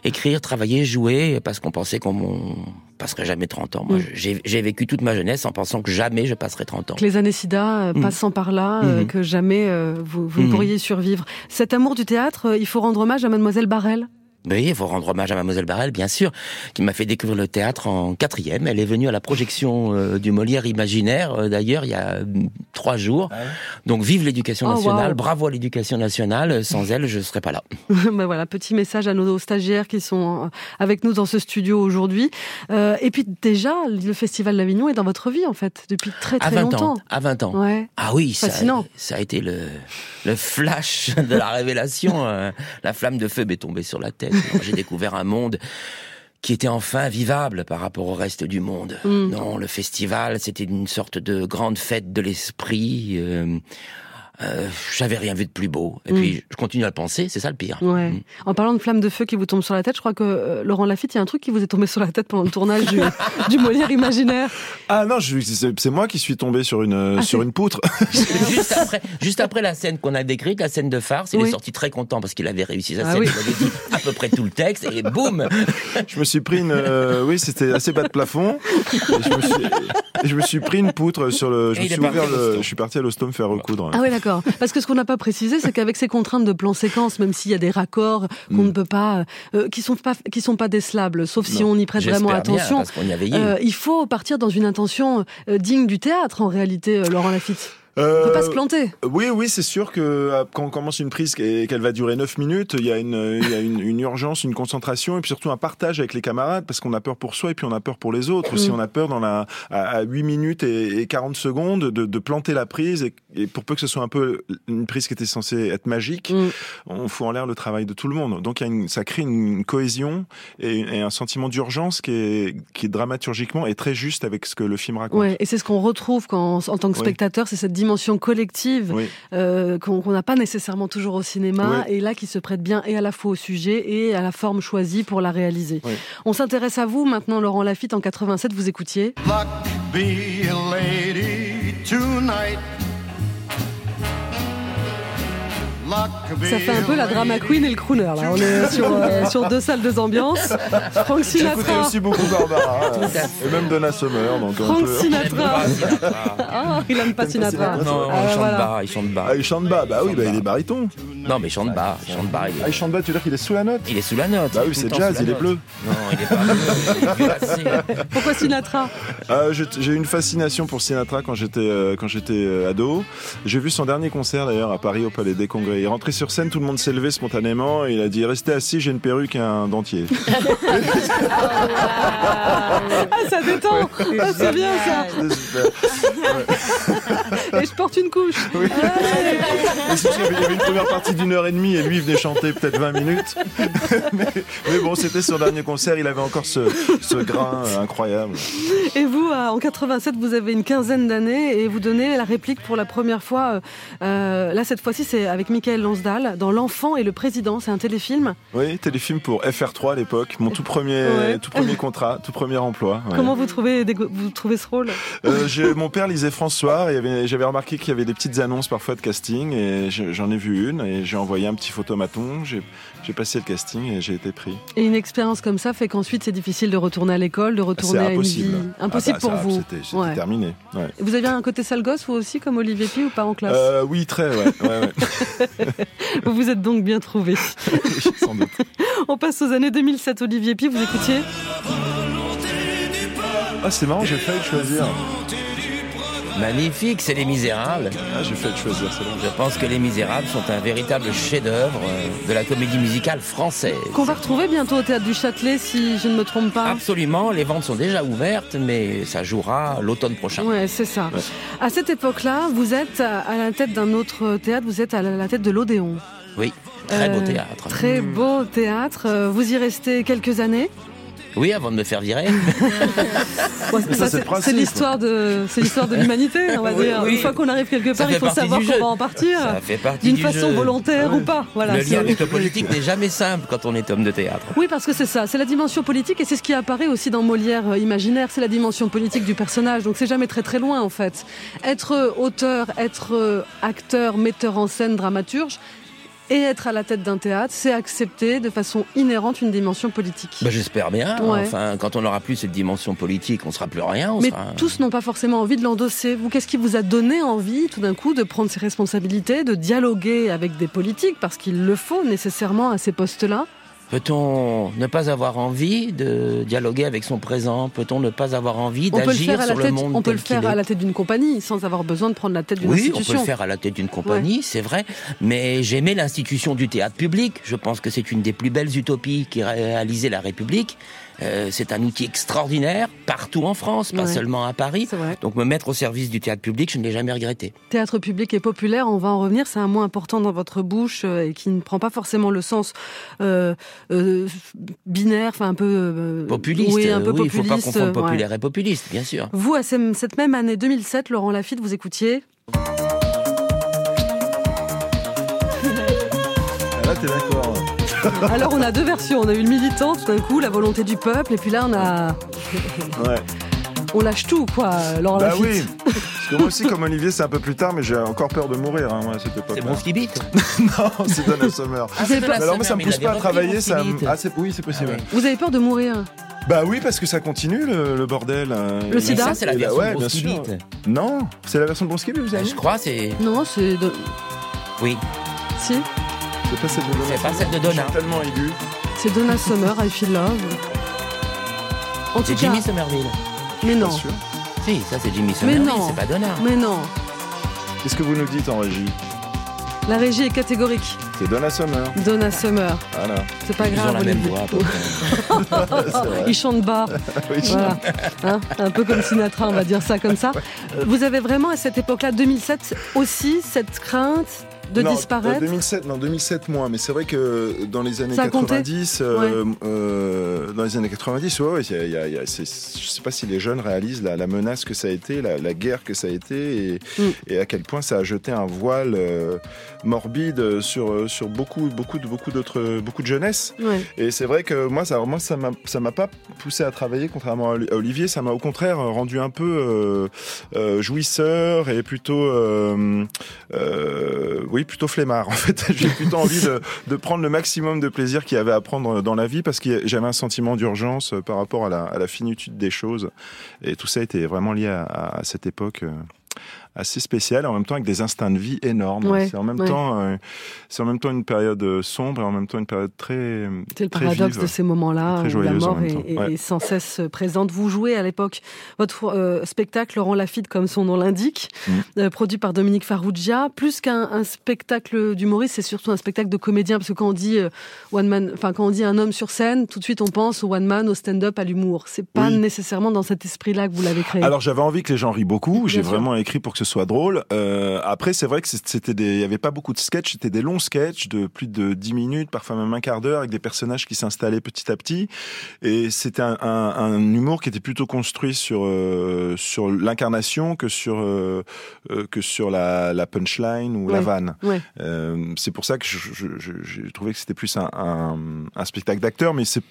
écrire, travailler, jouer, parce qu'on pensait qu'on passerait jamais 30 ans. Moi, Mm. j'ai vécu toute ma jeunesse en pensant que jamais je passerai 30 ans. Que les années SIDA euh, Mhm. passant par là, euh, Mhm. que jamais euh, vous, vous ne Mhm. pourriez survivre. Cet amour du théâtre, il faut rendre hommage à Mademoiselle Barrel. Oui, il faut rendre hommage à Mademoiselle Barrel, bien sûr, qui m'a fait découvrir le théâtre en quatrième. Elle est venue à la projection euh, du Molière imaginaire, euh, d'ailleurs, il y a mm, trois jours. Donc, vive l'éducation Oh, nationale, wow. bravo à l'éducation nationale. Sans elle, je serais pas là. ben voilà, petit message à nos stagiaires qui sont euh, avec nous dans ce studio aujourd'hui. Euh, et puis déjà, le Festival d'Avignon est dans votre vie en fait depuis très À très 20 longtemps. ans. À 20 ans. Ouais. Ah oui, ça, Fascinant. ça a été le, le flash de la révélation. La flamme de feu m'est tombée sur la tête. J'ai découvert un monde qui était enfin vivable par rapport au reste du monde. Mm. Non, le festival, c'était une sorte de grande fête de l'esprit. euh, euh, J'avais rien vu de plus beau. Et Mm. puis, je continue à le penser, c'est ça le pire. Ouais. Mm. En parlant de flammes de feu qui vous tombent sur la tête, je crois que euh, Laurent Lafitte, il y a un truc qui vous est tombé sur la tête pendant le tournage du, du Molière imaginaire. Ah non, c'est moi qui suis tombé sur une, Ah, sur une poutre. juste, après, juste après la scène qu'on a décrite, la scène de farce, il Oui. est sorti très content parce qu'il avait réussi sa Ah scène. oui. Il avait dit à peu près tout le texte et boum je me suis pris une, euh, oui, c'était assez bas de plafond. Et je, me suis, et je me suis pris une poutre sur le, je me suis parti ouvert à le, l'hosto. je suis parti à l'hosto me faire recoudre. Ah oui, d'accord. Parce que ce qu'on n'a pas précisé, c'est qu'avec ces contraintes de plan séquence, même s'il y a des raccords qu'on Mm. ne peut pas, euh, qui sont pas, qui sont pas décelables, sauf si on y prête vraiment bien, attention. parce qu'on y a veillé. Euh, il faut partir dans une intention euh, digne du théâtre, en réalité, euh, Laurent Lafitte. On Euh, peut pas se planter. Oui, oui, c'est sûr que euh, quand on commence une prise et qu'elle va durer 9 minutes, il y a, une, il y a une, une urgence, une concentration et puis surtout un partage avec les camarades parce qu'on a peur pour soi et puis on a peur pour les autres. Si Mm. on a peur dans la, à, à 8 minutes et, et 40 secondes de, de planter la prise et, et pour peu que ce soit un peu une prise qui était censée être magique, Mm. on fout en l'air le travail de tout le monde. Donc il y a une, ça crée une cohésion et, et un sentiment d'urgence qui est, qui dramaturgiquement est très juste avec ce que le film raconte. Ouais, et c'est ce qu'on retrouve quand, en tant que Oui. spectateur, c'est cette dimension collective Oui. euh, qu'on n'a pas nécessairement toujours au cinéma, Oui. et là qui se prête bien et à la fois au sujet et à la forme choisie pour la réaliser. Oui. On s'intéresse à vous maintenant, Laurent Lafitte, en 87, vous écoutiez. Luck be a lady tonight. Ça fait un peu la drama queen et le crooner, là. On est sur, euh, sur deux salles, deux ambiances. Frank J'écoutais Sinatra. aussi beaucoup Barbara fait. et même Donna Summer. Donc on Frank Sinatra. Sinatra. Ah, il aime pas Sinatra. Non, Ah, il chante voilà. bas, il chante bas. Ah, il chante bas, bah oui, bah, il est baryton. Non, mais il chante bas, il chante bas. Il Ah, il chante bas, tu veux dire qu'il est sous la note il est sous la note. Bah oui, c'est jazz, il est bleu. Non, il est pas bleu. Pourquoi Sinatra Euh, je- J'ai eu une fascination pour Sinatra quand j'étais euh, quand j'étais euh, ado. J'ai vu son dernier concert d'ailleurs à Paris au Palais des Congrès. Il est rentré sur scène, tout le monde s'est levé spontanément et il a dit restez assis, j'ai une perruque et un dentier. Ah, ça détend ah, C'est bien ça. Et je porte une couche Oui. Sûr, Il y avait une première partie d'une heure et demie et lui il venait chanter peut-être 20 minutes. mais, mais bon, c'était son dernier concert, il avait encore ce, ce grain euh, incroyable. Et vous, euh, en 87, vous avez une quinzaine d'années et vous donnez la réplique pour la première fois. euh, là, cette fois-ci, c'est avec Michael Lansdal dans L'Enfant et le Président. C'est un téléfilm. Oui, téléfilm pour FR3 à l'époque, mon tout premier, Ouais. tout premier contrat, tout premier emploi. ouais. Comment vous trouvez, vous trouvez ce rôle? Euh, Mon père lisait François et j'avais remarqué qu'il y avait des petites annonces parfois de casting et je- j'en ai vu une et j'ai envoyé un petit photomaton, j'ai j'ai passé le casting et j'ai été pris. Et une expérience comme ça fait qu'ensuite, c'est difficile de retourner à l'école, de retourner à une vie. impossible. Impossible Ah bah, pour ça, vous. C'était Ouais. terminé. ouais. Vous avez un côté sale gosse, vous aussi, comme Olivier Pi, ou pas en classe Euh, oui, très, ouais. Vous vous êtes donc bien trouvé. Oui, sans doute. On passe aux années 2007. Olivier Pi, vous écoutiez Ah, c'est marrant, j'ai failli choisir. Magnifique, c'est Les Misérables. Ah, j'ai failli choisir. Je pense que Les Misérables sont un véritable chef-d'œuvre euh, de la comédie musicale française. Qu'on va retrouver bientôt au Théâtre du Châtelet, si je ne me trompe pas. Absolument, les ventes sont déjà ouvertes, mais ça jouera l'automne prochain. Ouais, c'est ça. À cette époque-là, vous êtes à la tête d'un autre théâtre, vous êtes à la la tête de l'Odéon. Oui, très beau Euh, théâtre. Très beau théâtre. Euh, Vous y restez quelques années. Oui, avant de me faire virer. Ouais, Mais ça, c'est l'histoire de, c'est l'histoire de l'humanité, on va Oui, dire. oui. Une fois qu'on arrive quelque part, il faut savoir qu'on va en partir. Ça fait partie D'une du façon jeu. volontaire ou pas. Voilà. le lien avec le politique n'est jamais simple quand on est homme de théâtre. Oui, parce que c'est ça, c'est la dimension politique et c'est ce qui apparaît aussi dans Molière euh, imaginaire, c'est la dimension politique du personnage. Donc c'est jamais très très loin en fait. Être auteur, être euh, acteur, metteur en scène, dramaturge et être à la tête d'un théâtre, c'est accepter de façon inhérente une dimension politique. Ben, J'espère bien. Ouais. Enfin, quand on n'aura plus cette dimension politique, on sera plus rien. On Mais sera... tous n'ont pas forcément envie de l'endosser. Vous, qu'est-ce qui vous a donné envie, tout d'un coup, de prendre ses responsabilités, de dialoguer avec des politiques, parce qu'il le faut nécessairement à ces postes-là? Peut-on ne pas avoir envie de dialoguer avec son présent? Peut-on ne pas avoir envie On d'agir sur le tête, monde on peut le tel faire à la tête d'une compagnie, sans avoir besoin de prendre la tête d'une Oui, on institution. peut le faire à la tête d'une compagnie, c'est vrai. Mais j'aimais l'institution du théâtre public. Je pense que c'est une des plus belles utopies qui réalisait la République. Euh, c'est un outil extraordinaire partout en France, pas Ouais. seulement à Paris. Donc me mettre au service du théâtre public, je ne l'ai jamais regretté. Théâtre public et populaire, on va en revenir, c'est un mot important dans votre bouche euh, et qui ne prend pas forcément le sens euh, euh, binaire, enfin un peu... euh, Populiste, Oui, un peu oui, il faut populiste. pas confondre ouais. populaire et populiste, bien sûr. Vous, à ce- cette même année 2007, Laurent Lafitte, vous écoutiez Ah, là, t'es d'accord. Alors on a deux versions, on a eu le militant tout d'un coup, la volonté du peuple, et puis là on a... Ouais. On lâche tout, quoi, Laurent Bah Lafitte. oui. Parce que moi aussi, comme Olivier, c'est un peu plus tard, mais j'ai encore peur de mourir, hein, moi, à cette époque. C'est bon ski beat. Non, c'est Donna Summer. Ah, c'est la Mais alors moi, ça Summer, me mais pousse il pas à avait travailler. Ça... Beat. Ah, c'est- oui, c'est possible. Ah. Vous avez peur de mourir Bah oui, parce que ça continue le, le bordel. euh, Le et- sida Ça, c'est la et bah version ouais, bien sûr. Non, c'est la version de Bon Ski Beat, vous avez Je mis crois, c'est. Non, c'est... De... Oui, Si, C'est pas celle de Donna c'est pas celle de Donna. C'est tellement aigu. c'est Donna Summer, I Feel Love. En tout C'est cas, Jimmy Somerville. mais non, sûr. Si, ça c'est Jimmy Mais Somerville, non. c'est pas Donna. mais non. Qu'est-ce que vous nous dites en régie La régie est catégorique. C'est Donna Summer. Donna Summer, Voilà. c'est pas Ils ont grave. la même Olivier. voix. à peu près. C'est vrai. Il chante bas. Oui, Voilà. Hein, un peu comme Sinatra, on va dire ça comme ça. Vous avez vraiment à cette époque-là, 2007, aussi cette crainte de non, disparaître euh, 2007, non, 2007 moins, mais c'est vrai que dans les années Ça a compté 90, euh, euh, dans les années 90, ouais, ouais, y a- y a- y je sais pas si les jeunes réalisent la, la menace que ça a été, la, la guerre que ça a été, et, Mm. et à quel point ça a jeté un voile euh, morbide sur euh, sur beaucoup beaucoup de beaucoup d'autres beaucoup de jeunesse. Ouais. Et c'est vrai que moi, ça, moi, ça m'a, ça m'a pas poussé à travailler, contrairement à Oli- à Olivier. Ça m'a au contraire rendu un peu jouisseur et plutôt, euh, plutôt flemmard. En fait, j'ai plutôt envie de, prendre le maximum de plaisir qu'il y avait à prendre dans la vie parce que j'avais un sentiment d'urgence euh, par rapport à la, finitude des choses. Et tout ça était vraiment lié à, à cette époque. Assez spécial, et en même temps avec des instincts de vie énormes. Ouais, c'est en même ouais. temps, euh, c'est en même temps une période euh, sombre et en même temps une période très, C'est le très paradoxe vive. de ces moments-là Très où la mort est, temps. est- Ouais. est sans cesse présente. Vous jouez à l'époque votre euh, spectacle Laurent Lafitte, comme son nom l'indique, Mm. euh, produit par Dominique Farrugia. Plus qu'un un spectacle d'humoriste, c'est surtout un spectacle de comédien, parce que quand on dit one man, enfin quand on dit un homme sur scène, tout de suite on pense au one man, au stand-up, à l'humour. C'est pas Oui. nécessairement dans cet esprit-là que vous l'avez créé. Alors j'avais envie que les gens rient beaucoup. J'ai vraiment écrit pour que ce soit drôle. Euh, après c'est vrai que c'était des, il y avait pas beaucoup de sketchs. C'était des longs sketchs de plus de 10 minutes, parfois même un quart d'heure, avec des personnages qui s'installaient petit à petit. Et c'était un, un- un humour qui était plutôt construit sur euh, sur l'incarnation que sur euh, euh, que sur la, la punchline ou la vanne. Ouais. Euh, c'est pour ça que j'ai trouvé que c'était plus un, un, un spectacle d'acteur, mais c'est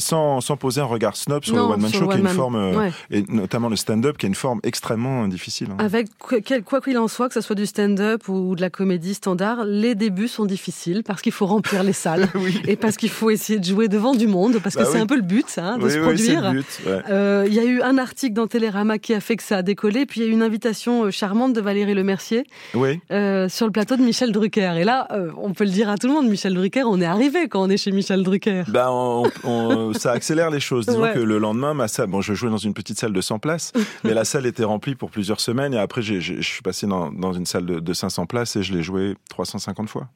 sans, sans poser un regard snob sur Non, le one man show qui est une forme euh, Ouais. et notamment le stand-up qui est une forme extrêmement difficile. hein. Avec quoi quel- quoi qu'il en soit, que ce soit du stand-up ou de la comédie standard, les débuts sont difficiles parce qu'il faut remplir les salles et parce qu'il faut essayer de jouer devant du monde parce que Bah c'est oui. un peu le but hein, de Oui, se c'est produire. ouais. Euh, Il y a eu un article dans Télérama qui a fait que ça a décollé, puis il y a eu une invitation euh, charmante de Valérie Lemercier euh, sur le plateau de Michel Drucker. Et là, euh, on peut le dire à tout le monde, Michel Drucker, on est arrivé quand on est chez Michel Drucker. On- on- ça accélère les choses. Disons Ouais. que le lendemain, ma salle, bon, je jouais dans une petite salle de 100 places, mais la salle était remplie pour plusieurs semaines. Et après, j'ai- je suis passé dans, dans une salle de, de 500 places et je l'ai joué 350 fois.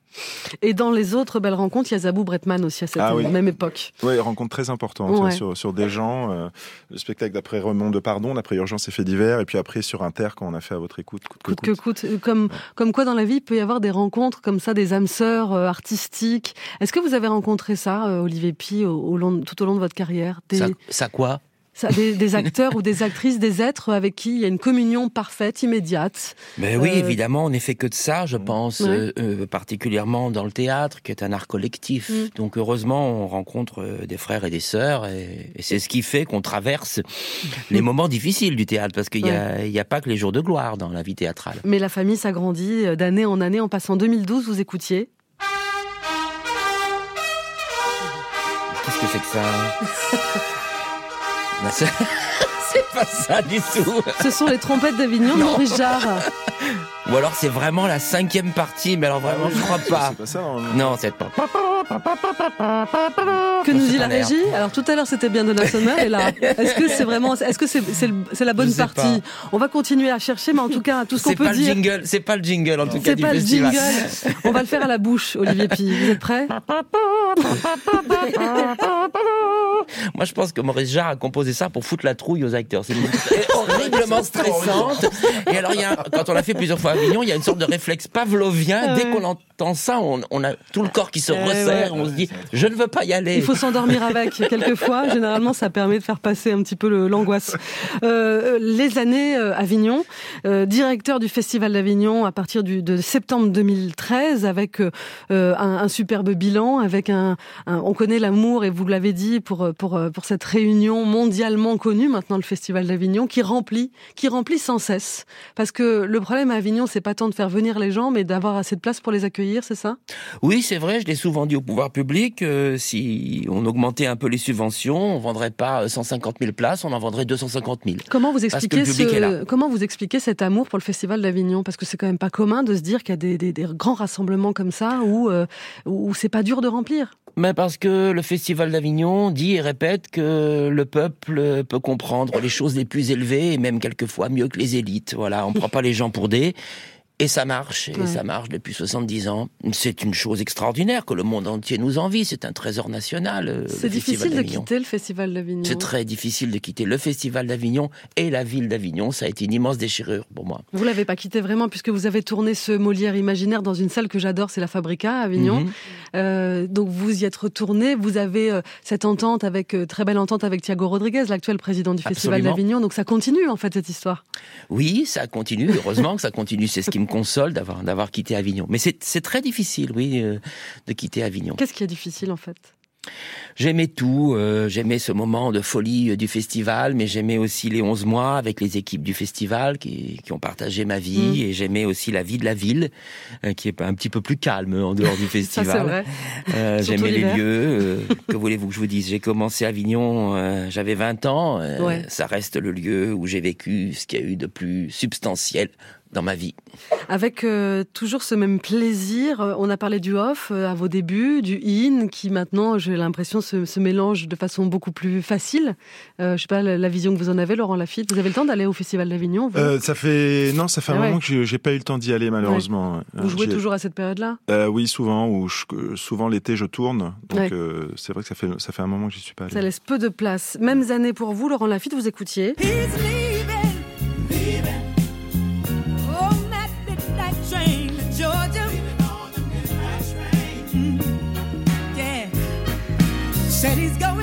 Et dans les autres belles rencontres, il y a Zabou Bretman aussi à cette Ah oui. même époque. Oui, rencontre très importante Ouais. hein, sur, sur des gens. euh, le spectacle d'après Remond de Pardon, d'après Urgence et Fait divers, et puis après sur Inter quand on a fait à votre écoute. Coûte que Coûte que coûte. coûte. Euh, Comme, comme quoi dans la vie, il peut y avoir des rencontres comme ça, des âmes sœurs euh, artistiques. Est-ce que vous avez rencontré ça, euh, Olivier Pi, au, au long, tout au long de votre carrière? Des, Ça, ça quoi? Ça, des, des acteurs ou des actrices, des êtres avec qui il y a une communion parfaite, immédiate Mais oui, Euh, évidemment, on n'est fait que de ça, je pense, euh, euh, particulièrement dans le théâtre, qui est un art collectif. Mm. Donc heureusement, on rencontre des frères et des sœurs, et, et c'est ce qui fait qu'on traverse les moments difficiles du théâtre, parce qu'il n'y a, a pas que les jours de gloire dans la vie théâtrale. Mais la famille s'agrandit d'année en année. En passant 2012, vous écoutiez. Qu'est-ce que c'est que ça? Ben, c'est- pas ça du tout. Ce sont les trompettes d'Avignon de Non. Ou alors c'est vraiment la cinquième partie, mais alors vraiment je crois pas. C'est pas ça, normalement. Non, c'est pas. Que nous dit C'est la régie Alors tout à l'heure c'était bien Donna Summer et là, est-ce que c'est vraiment, est-ce que c'est c'est c'est la bonne partie On va continuer à chercher, mais en tout cas tout ce qu'on C'est peut pas le dire. jingle, c'est pas le jingle en tout cas C'est du pas le jingle. On va le faire à la bouche, Olivier Pi. Vous êtes prêts Moi, je pense que Maurice Jarre a composé ça pour foutre la trouille aux acteurs. C'est une musique horriblement stressante. Et alors, il y a, quand on l'a fait plusieurs fois à Avignon, il y a une sorte de réflexe pavlovien. Ah Dès qu'on entend ça, on, on a tout le corps qui se Eh resserre. On se dit, je ne veux pas y aller. Il faut s'endormir avec. Quelquefois, généralement, ça permet de faire passer un petit peu l'angoisse. Euh, les années euh, Avignon, euh, directeur du Festival d'Avignon à partir du, de septembre 2013, avec un, un superbe bilan, avec un, un- on connaît l'amour et vous l'avez dit pour pour pour cette réunion mondialement connue maintenant le Festival d'Avignon qui remplit qui remplit sans cesse parce que le problème à Avignon c'est pas tant de faire venir les gens mais d'avoir assez de place pour les accueillir c'est ça? Oui, c'est vrai, je l'ai souvent dit au pouvoir public, euh, si on augmentait un peu les subventions, on vendrait pas 150 000 places, on en vendrait 250 000. Comment vous expliquez ce- comment vous expliquez cet amour pour le Festival d'Avignon? Parce que c'est quand même pas commun de se dire qu'il y a des, des- des grands rassemblements comme ça où, euh, où c'est pas dur de remplir. Mais parce que le Festival d'Avignon dit et répète que le peuple peut comprendre les choses les plus élevées et même quelquefois mieux que les élites. Voilà, on prend pas les gens pour des. Et ça marche, et Ouais. ça marche depuis 70 ans. C'est une chose extraordinaire que le monde entier nous envie. C'est un trésor national. euh, C'est difficile de quitter le Festival d'Avignon. C'est très difficile de quitter le Festival d'Avignon et la ville d'Avignon. Ça a été une immense déchirure pour moi. Vous l'avez pas quitté vraiment puisque vous avez tourné ce Molière imaginaire dans une salle que j'adore, c'est la Fabrica à Avignon. Mhm. Euh, donc vous y êtes retourné, vous avez euh, cette entente avec euh, très belle entente avec Thiago Rodriguez, l'actuel président du Festival d'Avignon. Donc ça continue en fait cette histoire. Oui, ça continue. Heureusement que ça continue. C'est ce qui me console d'avoir d'avoir quitté Avignon. Mais c'est c'est très difficile, oui, euh, de quitter Avignon. Qu'est-ce qui est difficile en fait? J'aimais tout. euh, j'aimais ce moment de folie euh, du festival, mais j'aimais aussi les 11 mois avec les équipes du festival qui, qui ont partagé ma vie. Mm. Et j'aimais aussi la vie de la ville, euh, qui est un petit peu plus calme en dehors du festival. Euh, J'aimais les lieux. euh, que voulez-vous que je vous dise? J'ai commencé à Avignon, euh, j'avais 20 ans. euh, Ouais. Ça reste le lieu où j'ai vécu ce qu'il y a eu de plus substantiel dans ma vie. Avec euh, toujours ce même plaisir, euh, on a parlé du off euh, à vos débuts, du in, qui maintenant, j'ai l'impression, se, se, mélange de façon beaucoup plus facile. Euh, je sais pas la, la, vision que vous en avez, Laurent Lafitte. Vous avez le temps d'aller au Festival d'Avignon Ça fait non, ça fait un ah ouais. moment que j'ai pas eu le temps d'y aller malheureusement. Ouais. Vous jouez toujours à cette période-là Oui, souvent. Ou je, souvent l'été, je tourne. Donc c'est vrai que ça fait ça fait un moment que j'y suis pas allé. Ça laisse peu de place. Mêmes années pour vous, Laurent Lafitte, vous écoutiez. said he's going.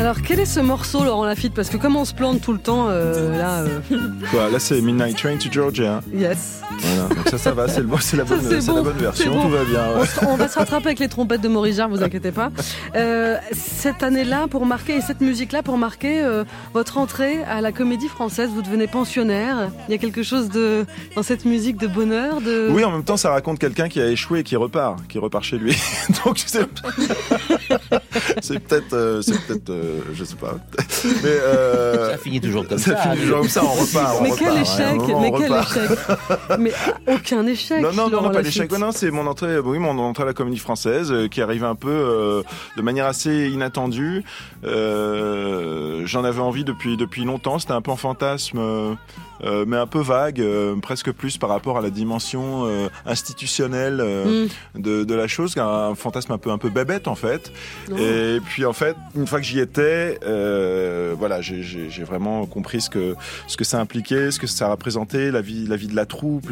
Alors, quel est ce morceau, Laurent Lafitte? Parce que comme on se plante tout le temps, euh, là... Euh... Quoi, là, c'est Midnight Train to Georgia. Yes. Voilà, donc ça, ça va, c'est bon, la, bonne, bon, la bonne version, bon. tout va bien. Ouais. On, on, va se rattraper avec les trompettes de Maurice Jarre, vous inquiétez pas. Euh, cette année-là, pour marquer, et cette musique-là, pour marquer euh, votre entrée à la comédie française, vous devenez pensionnaire. Il y a quelque chose de, dans cette musique de bonheur de... Oui, en même temps, ça raconte quelqu'un qui a échoué et qui repart, qui repart chez lui. donc, c'est peut-être... C'est peut-être je sais pas. Mais euh, ça finit toujours comme ça. Ça finit toujours comme ça, on repart. On mais repart, quel échec, moment, mais quel échec. Mais aucun échec. Non, non, non, non pas d'échec. Non, c'est mon entrée, oui, mon entrée à la Comédie Française euh, qui arrive un peu euh, de manière assez inattendue. Euh, J'en avais envie depuis depuis longtemps. C'était un peu en fantasme. Euh, mais un peu vague, euh, presque plus par rapport à la dimension euh, institutionnelle mm. de, de, la chose, un fantasme un peu un peu bébête en fait. Oh. Et puis en fait, une fois que j'y étais, voilà, j'ai vraiment compris ce que ce que ça impliquait, ce que ça représentait, la vie la vie de la troupe.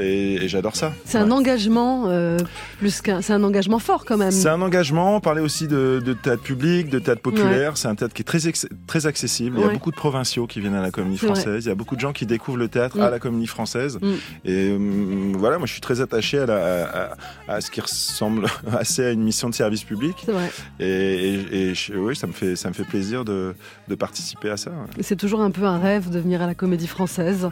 Et, et j'adore ça. C'est ouais. un engagement euh, plus qu'un, c'est un engagement fort quand même. C'est un engagement. Parler aussi de, de théâtre public, de théâtre populaire. Ouais. C'est un théâtre qui est très très accessible. Ouais. Il y a beaucoup de provinciaux qui viennent à la Comédie Française. Il y a beaucoup de gens qui découvrent le théâtre mm. à la Comédie Française. Mm. Et euh, voilà, moi je suis très attaché à, la, à, à, ce qui ressemble assez à une mission de service public. Et, et, et je, oui, ça me fait ça me fait plaisir de, de participer à ça. C'est toujours un peu un rêve de venir à la Comédie Française,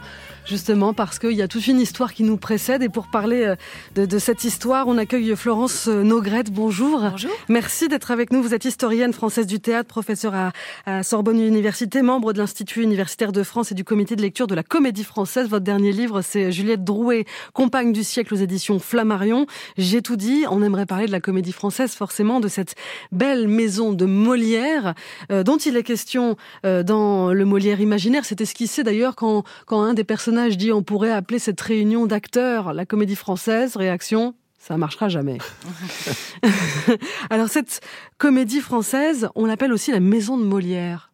justement parce qu'il y a toute une histoire qui nous précède. Et pour parler euh, de, de cette histoire, on accueille Florence euh, Nogrette. Bonjour. Bonjour. Merci d'être avec nous. Vous êtes historienne française du théâtre, professeure à, à Sorbonne Université, membre de l'Institut universitaire de France et du comité de lecture de la Comédie française. Votre dernier livre, c'est Juliette Drouet, Compagne du siècle aux éditions Flammarion. J'ai tout dit. On aimerait parler de la Comédie française, forcément, de cette belle maison de Molière, euh, dont il est question euh, dans le Molière imaginaire. C'est esquissé d'ailleurs quand, quand un des personnages dit on pourrait appeler cette réunion d'acteurs, la comédie française, réaction, ça marchera jamais. Alors cette comédie française, on l'appelle aussi la maison de Molière.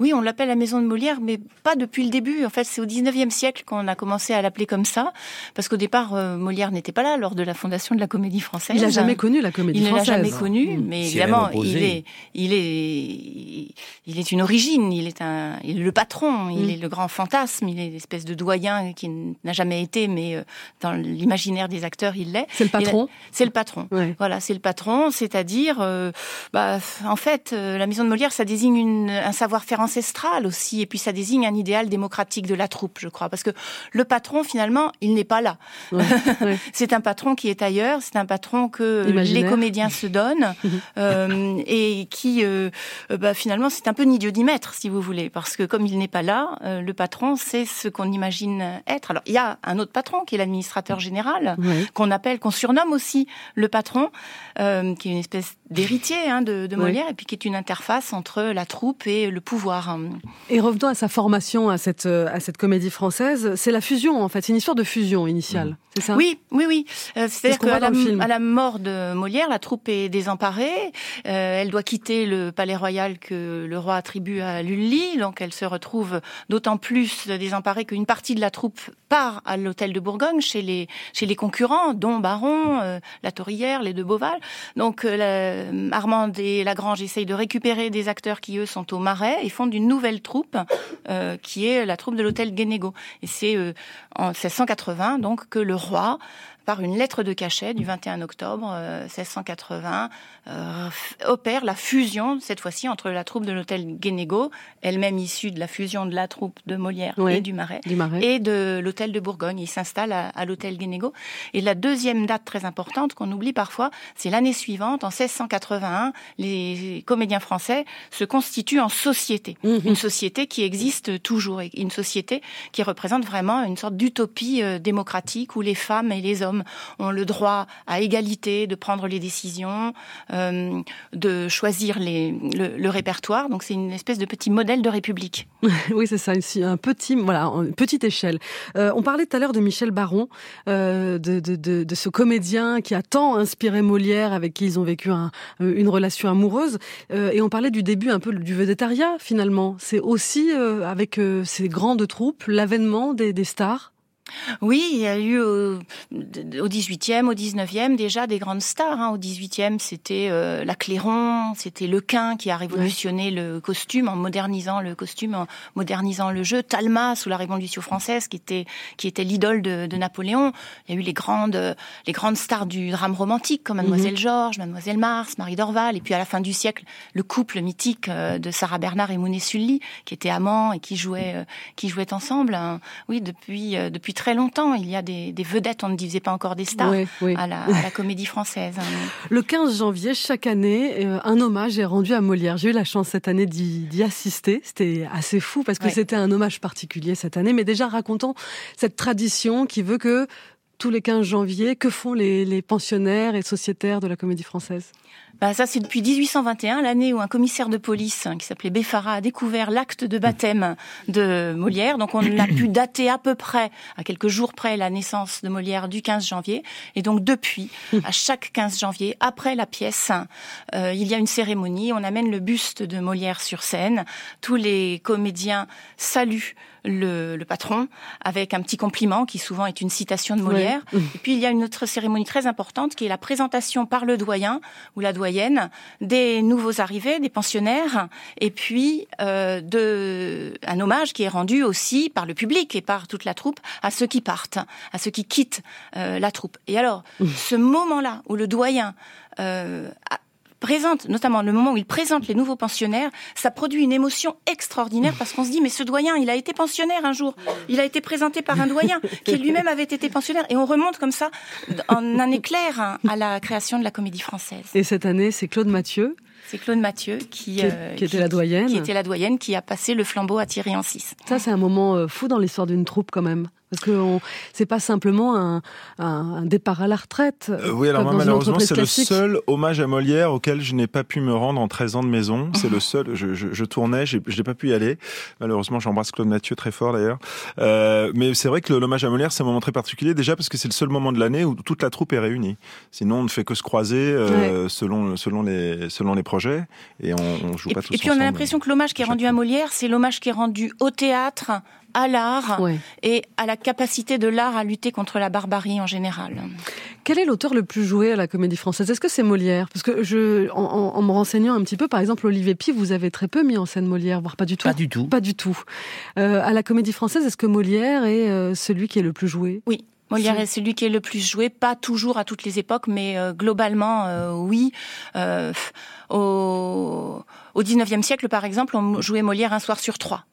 Oui, on l'appelle la maison de Molière, mais pas depuis le début. En fait, c'est au 19e siècle qu'on a commencé à l'appeler comme ça, parce qu'au départ, euh, Molière n'était pas là lors de la fondation de la Comédie Française. Il n'a jamais connu la Comédie il Française. Il ne l'a jamais connu, mmh. mais évidemment, il est, il est, il est une origine. Il est un, il est le patron. Il mmh. est le grand fantasme. Il est l'espèce de doyen qui n'a jamais été, mais euh, dans l'imaginaire des acteurs, il l'est. C'est le patron. C'est le patron. Ouais. Voilà, c'est le patron, c'est-à-dire, euh, bah, en fait, euh, la maison de Molière, ça désigne une, un savoir-faire ancestral aussi, et puis ça désigne un idéal démocratique de la troupe, je crois, parce que le patron finalement, il n'est pas là. Ouais, ouais. c'est un patron qui est ailleurs, c'est un patron que Imaginaire. les comédiens se donnent euh, et qui, euh, bah, finalement, c'est un peu d'y mettre, si vous voulez, parce que comme il n'est pas là, euh, le patron, c'est ce qu'on imagine être. Alors il y a un autre patron qui est l'administrateur général, ouais. qu'on appelle, qu'on surnomme aussi le patron, euh, qui est une espèce d'héritier hein, de, de Molière, et puis qui est une interface entre la troupe et le pouvoir. Et revenons à sa formation à cette, à cette comédie française. C'est la fusion, en fait. C'est une histoire de fusion initiale. Mmh. C'est ça? Oui, oui, oui. Euh, C'est-à-dire qu'à la, à la mort de Molière, la troupe est désemparée. Euh, elle doit quitter le palais royal que le roi attribue à Lully. Donc elle se retrouve d'autant plus désemparée qu'une partie de la troupe part à l'hôtel de Bourgogne chez les, chez les concurrents, dont Baron, euh, la Tourière, les deux Beauval. Donc euh, la, Armande et Lagrange essayent de récupérer des acteurs qui, eux, sont au Marais et fondent une nouvelle troupe euh, qui est la troupe de l'hôtel Guénégo. Et c'est euh, en 1680 donc que le roi par une lettre de cachet du 21 octobre euh, 1680, euh, opère la fusion, cette fois-ci, entre la troupe de l'hôtel Guénégo, elle-même issue de la fusion de la troupe de Molière oui, et du Marais, du Marais, et de l'hôtel de Bourgogne. Il s'installe à, à l'hôtel Guénégo. Et la deuxième date très importante qu'on oublie parfois, c'est l'année suivante, en 1681, les comédiens français se constituent en société mhm. une société qui existe toujours et une société qui représente vraiment une sorte d'utopie euh, démocratique où les femmes et les hommes ont le droit à égalité de prendre les décisions, euh, de choisir le, répertoire. Donc c'est une espèce de petit modèle de république. oui, c'est ça, un petit, voilà, une petite échelle. Euh, on parlait tout à l'heure de Michel Baron, de, de, ce comédien qui a tant inspiré Molière, avec qui ils ont vécu un, une relation amoureuse. et on parlait du début un peu du vedettariat finalement. C'est aussi euh, avec euh, ces grandes troupes l'avènement des stars. Oui, il y a eu au, au 18e, au 19e déjà des grandes stars. Hein. Au 18e, c'était euh, la Clairon, c'était Lequin qui a révolutionné le costume en modernisant le costume, en modernisant le jeu. Talma sous la Révolution française qui était qui était l'idole de, de, Napoléon. Il y a eu les grandes les grandes stars du drame romantique comme Mademoiselle mhm. Georges, Mademoiselle Mars, Marie Dorval. Et puis à la fin du siècle, le couple mythique euh, de Sarah Bernard et Mounet Sully qui étaient amants et qui jouaient euh, qui jouaient ensemble. Hein. Oui, depuis depuis très longtemps. Il y a des, vedettes, on ne disait pas encore des stars, À, la, comédie française. Hein. Le 15 janvier, chaque année, euh, un hommage est rendu à Molière. J'ai eu la chance cette année d'y assister. C'était assez fou parce que c'était un hommage particulier cette année. Mais déjà, racontons cette tradition qui veut que tous les 15 janvier, que font les, les pensionnaires et sociétaires de la comédie française? Bah ça, c'est depuis 1821, l'année où un commissaire de police hein, qui s'appelait Beffara a découvert l'acte de baptême de Molière. Donc on a pu dater à peu près, à quelques jours près, la naissance de Molière du 15 janvier. Et donc depuis, à chaque 15 janvier, après la pièce, euh, il y a une cérémonie. On amène le buste de Molière sur scène. Tous les comédiens saluent le, le, patron avec un petit compliment qui souvent est une citation de Molière. Et puis il y a une autre cérémonie très importante qui est la présentation par le doyen ou la doyenne des nouveaux arrivés, des pensionnaires, et puis euh, de un hommage qui est rendu aussi par le public et par toute la troupe à ceux qui partent, à ceux qui quittent euh, la troupe. Et alors, ce moment-là où le doyen euh, présente, notamment le moment où il présente les nouveaux pensionnaires, ça produit une émotion extraordinaire parce qu'on se dit mais ce doyen, il a été pensionnaire un jour, il a été présenté par un doyen qui lui-même avait été pensionnaire et on remonte comme ça en un éclair hein, à la création de la comédie française. Et cette année, c'est Claude Mathieu c'est Claude Mathieu qui, qui, euh, était la doyenne. Qui était la doyenne, qui a passé le flambeau à Thierry Ancis. Ça, c'est un moment euh, fou dans l'histoire d'une troupe quand même. Parce que c'est pas simplement un, un, départ à la retraite. Euh, oui, alors moi, malheureusement, c'est le seul hommage à Molière auquel je n'ai pas pu me rendre en 13 ans de maison. C'est le seul. Je, je, je tournais, je n'ai pas pu y aller. Malheureusement, j'embrasse Claude Mathieu très fort d'ailleurs. Euh, mais c'est vrai que l'hommage à Molière, c'est un moment très particulier. Déjà parce que c'est le seul moment de l'année où toute la troupe est réunie. Sinon, on ne fait que se croiser euh, selon selon les selon les projets et on, on joue pas tous Et puis on a l'impression que l'hommage qui est rendu à Molière, c'est l'hommage qui est rendu au théâtre, à l'art et à la capacité de l'art à lutter contre la barbarie en général. Quel est l'auteur le plus joué à la comédie française? Est-ce que c'est Molière? Parce que je, en, me renseignant un petit peu, par exemple, Olivier Py, vous avez très peu mis en scène Molière, voire pas du tout. Pas du tout. Pas du tout. Euh, à la comédie française, est-ce que Molière est euh, celui qui est le plus joué? Oui, Molière est celui qui est le plus joué, pas toujours à toutes les époques, mais euh, globalement, oui. au, au 19e siècle, par exemple, on jouait Molière un soir sur trois.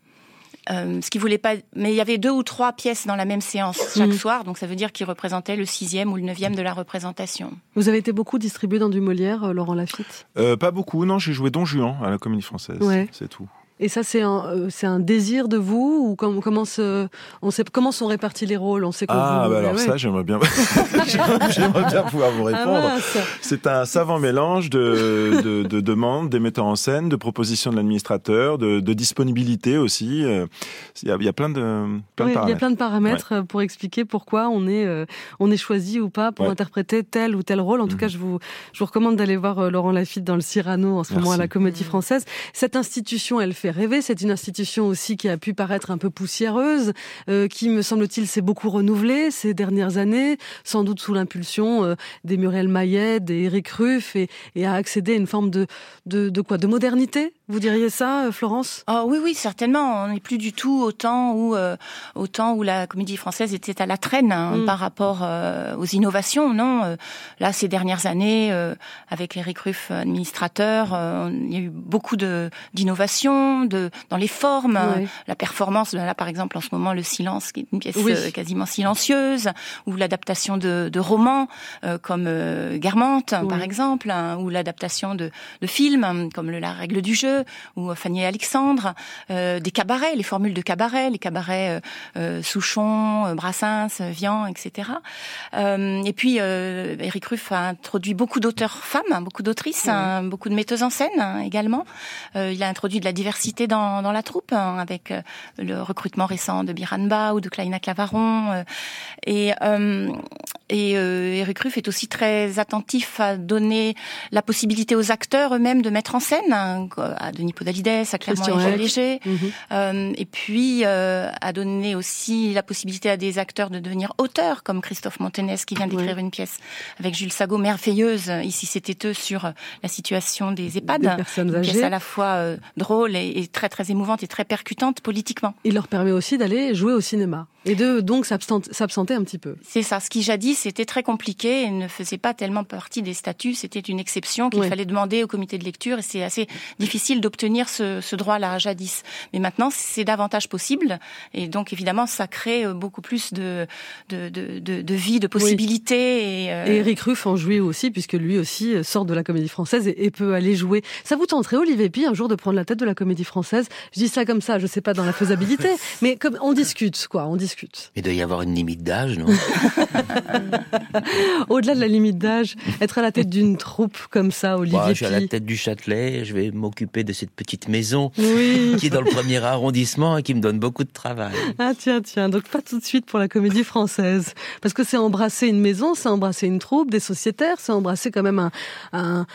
Euh, ce qui voulait pas, mais il y avait deux ou trois pièces dans la même séance chaque mm. soir, donc ça veut dire qu'il représentait le sixième ou le neuvième de la représentation. Vous avez été beaucoup distribué dans du Molière, euh, Laurent Lafitte? Euh, Pas beaucoup, non. J'ai joué Don Juan à la Comédie Française, c'est tout. Et ça, c'est un, euh, c'est un désir de vous ou comment, comment, on sait, comment sont répartis les rôles? On sait Ah, bah alors ça, j'aimerais bien, j'aimerais bien pouvoir vous ah, répondre. c'est un savant mélange de, de, de, demandes des metteurs en scène, de propositions de l'administrateur, de, de, disponibilité aussi. Euh, il y a, il y a plein de, plein de paramètres. Il y a plein de paramètres euh, pour expliquer pourquoi on est, on est choisi ou pas pour interpréter tel ou tel rôle. En tout mhm. cas, je vous, je vous recommande d'aller voir Laurent Lafitte dans le Cyrano en ce moment à la Comédie Française. Cette institution, elle fait rêver. C'est une institution aussi qui a pu paraître un peu poussiéreuse, euh, qui, me semble-t-il, s'est beaucoup renouvelée ces dernières années, sans doute sous l'impulsion euh, des Muriel Mayet, des Eric Ruff, et, a accédé à une forme de, de, quoi? De modernité? Vous diriez ça, euh, Florence? Oh, Oui, oui, certainement. On n'est plus du tout au temps où, au temps où la comédie française était à la traîne hein, mm. par rapport aux innovations. Non, là, ces dernières années, avec Eric Ruff, administrateur, il y a eu beaucoup d'innovations, de, dans les formes, la performance. Là, par exemple, en ce moment, le silence, qui est une pièce euh, quasiment silencieuse, ou l'adaptation de, de, romans euh, comme euh, Guermantes, par exemple, hein, ou l'adaptation de, de, films comme le, La règle du jeu. Ou Fanny et Alexandre, des cabarets, les formules de cabaret, les cabarets Souchon, Brassens, Vian, etc. et puis Eric Ruff a introduit beaucoup d'auteurs femmes, hein, beaucoup d'autrices, hein, beaucoup de metteuses en scène hein, également. il a introduit de la diversité dans, dans la troupe avec le recrutement récent de Biranba ou de Kleina Clavaron. et et Eric Ruff est aussi très attentif à donner la possibilité aux acteurs eux-mêmes de mettre en scène, hein, à Denis Podalides, à Clément Léger, mhm. euh, et puis euh, à donner aussi la possibilité à des acteurs de devenir auteurs, comme Christophe Montenez qui vient d'écrire une pièce avec Jules Sago, merveilleuse, ici c'était eux, sur la situation des EHPAD, des une pièce à la fois euh, drôle et, et très très émouvante et très percutante politiquement. Il leur permet aussi d'aller jouer au cinéma. Et de donc s'absenter un petit peu. C'est ça. Ce qui jadis c'était très compliqué et ne faisait pas tellement partie des statuts. C'était une exception qu'il fallait demander au comité de lecture et c'est assez difficile d'obtenir ce, ce droit-là jadis. Mais maintenant, c'est davantage possible et donc évidemment, ça crée euh, beaucoup plus de de, de, de, de vie, de possibilités. Et, euh... et, Eric Ruff en jouait aussi puisque lui aussi euh, sort de la comédie française et, peut aller jouer. Ça vous tenterait, Olivier Pi, un jour de prendre la tête de la comédie française? Je dis ça comme ça, je sais pas dans la faisabilité, mais comme on discute, quoi, on discute il doit y avoir une limite d'âge, non? Au-delà de la limite d'âge, être à la tête d'une troupe comme ça, Olivier bah, Je suis à la tête du Châtelet, je vais m'occuper de cette petite maison qui est dans le premier arrondissement et qui me donne beaucoup de travail. Ah tiens, tiens, donc pas tout de suite pour la comédie française. Parce que c'est embrasser une maison, c'est embrasser une troupe, des sociétaires, c'est embrasser quand même un, un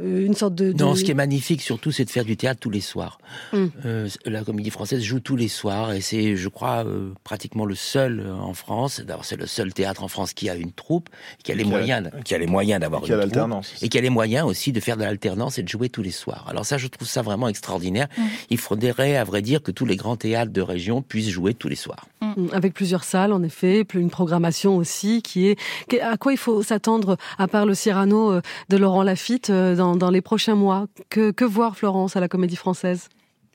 une sorte de, Non, ce qui est magnifique surtout, c'est de faire du théâtre tous les soirs. Mm. Euh, la comédie française joue tous les soirs et c'est, je crois, euh, pratiquement le seul en France. D'abord, c'est le seul théâtre en France qui a une troupe, qui a les moyens, qui a les moyens d'avoir une troupe, et qui a les moyens aussi de faire de l'alternance et de jouer tous les soirs. Alors ça, je trouve ça vraiment extraordinaire. Mm. Il faudrait, à vrai dire, que tous les grands théâtres de région puissent jouer tous les soirs. Mm. Avec plusieurs salles, en effet, une programmation aussi qui est. À quoi il faut s'attendre, à part le Cyrano de Laurent Lafitte, dans dans, les prochains mois. Que, voir, Florence, à la Comédie Française?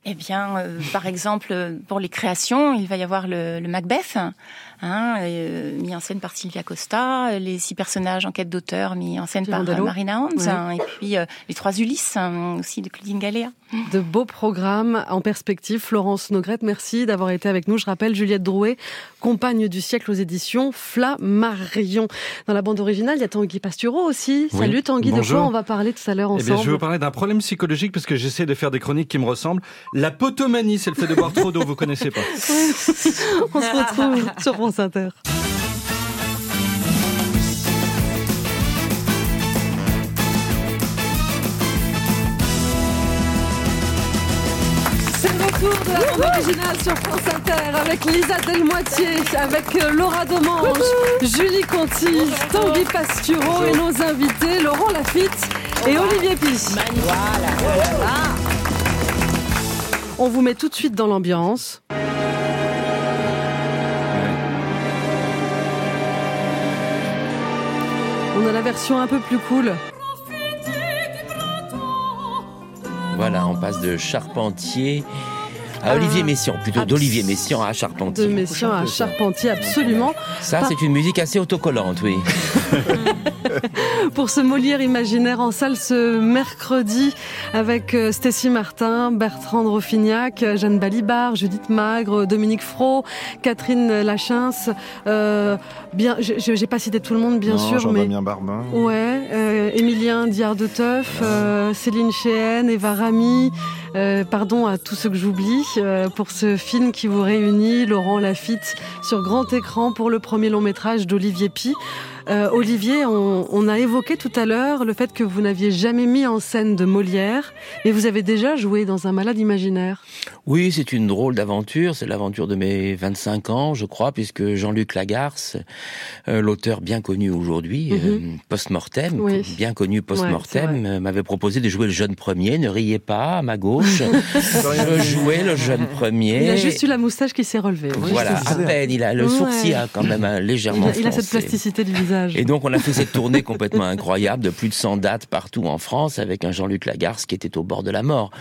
Eh bien, euh, par exemple, pour les créations, il va y avoir le Macbeth, hein, euh, mis en scène par Sylvia Costa, les six personnages en quête d'auteur mis en scène par Marina Hans, hein, et puis euh, les trois Ulysses hein, aussi de Claudine Galéa. De beaux programmes en perspective. Florence Nogrette, merci d'avoir été avec nous. Je rappelle Juliette Drouet, compagne du siècle aux éditions Flammarion. Dans la bande originale, il y a Tanguy Pastureau aussi. Salut Tanguy, de quoi on va parler tout à l'heure ensemble eh bien, Je vais vous parler d'un problème psychologique parce que j'essaie de faire des chroniques qui me ressemblent. La potomanie, c'est le fait de boire trop d'eau, vous connaissez pas. on se retrouve sur France Inter. de la bande originale sur France Inter avec Lisa Delmoitier, avec euh, Laura Domange, Julie Conti, Tanguy Pastureau et nos invités Laurent Lafitte et Olivier Pis. On vous met tout de suite dans l'ambiance. On a la version un peu plus cool. Voilà, on passe de Charpentier à Olivier Messiaen, plutôt d'Olivier Messiaen à Charpentier. De Messiaen à Charpentier, absolument. Ça, c'est une musique assez autocollante, oui. Pour ce Molière imaginaire en salle ce mercredi avec euh, Stécie Martin, Bertrand Rofignac, Jeanne Balibar, Judith Magre, Dominique Fro, Catherine Lachins. Euh, bien, j'ai pas cité tout le monde, bien sûr, mais bien Barbin. Ouais, euh, Émilien Diard de Teuf, euh, Céline Chéhen, Eva Rami. Euh, pardon à tous ceux que j'oublie euh, pour ce film qui vous réunit, Laurent Lafitte, sur grand écran pour le premier long métrage d'Olivier Pi. Euh, Olivier, on, on, a évoqué tout à l'heure le fait que vous n'aviez jamais mis en scène de Molière, mais vous avez déjà joué dans un malade imaginaire. Oui, c'est une drôle d'aventure. C'est l'aventure de mes 25 ans, je crois, puisque Jean-Luc Lagarce, euh, l'auteur bien connu aujourd'hui, mm post-mortem, bien connu post-mortem, m'avait proposé de jouer le jeune premier. Ne riez pas, à ma gauche. je jouais le jeune premier. Il a juste eu la moustache qui s'est relevée. Voilà, à peine. Il a le sourcil a quand même légèrement. Il a, il a cette plasticité du visage. Visage. Et donc on a fait cette tournée complètement incroyable de plus de 100 dates partout en France avec un Jean-Luc Lagarce qui était au bord de la mort.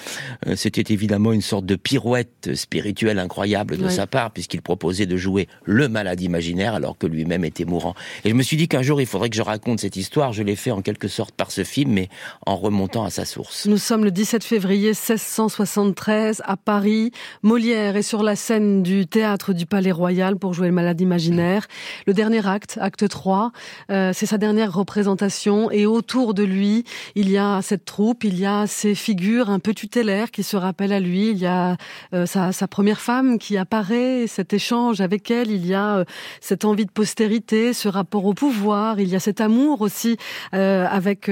Euh, c'était évidemment une sorte de pirouette spirituelle incroyable de sa part puisqu'il proposait de jouer le malade imaginaire alors que lui-même était mourant. Et je me suis dit qu'un jour il faudrait que je raconte cette histoire. Je l'ai fait en quelque sorte par ce film mais en remontant à sa source. Nous sommes le 17 février 1673 à Paris. Molière est sur la scène du théâtre du Palais Royal pour jouer le malade imaginaire. Le dernier acte, acte 3, euh, c'est sa dernière représentation et autour de lui, il y a cette troupe, il y a ces figures un peu tutélaires qui se rappellent à lui, il y a euh, sa, sa, première femme qui apparaît, cet échange avec elle, il y a euh, cette envie de postérité, ce rapport au pouvoir, il y a cet amour aussi avec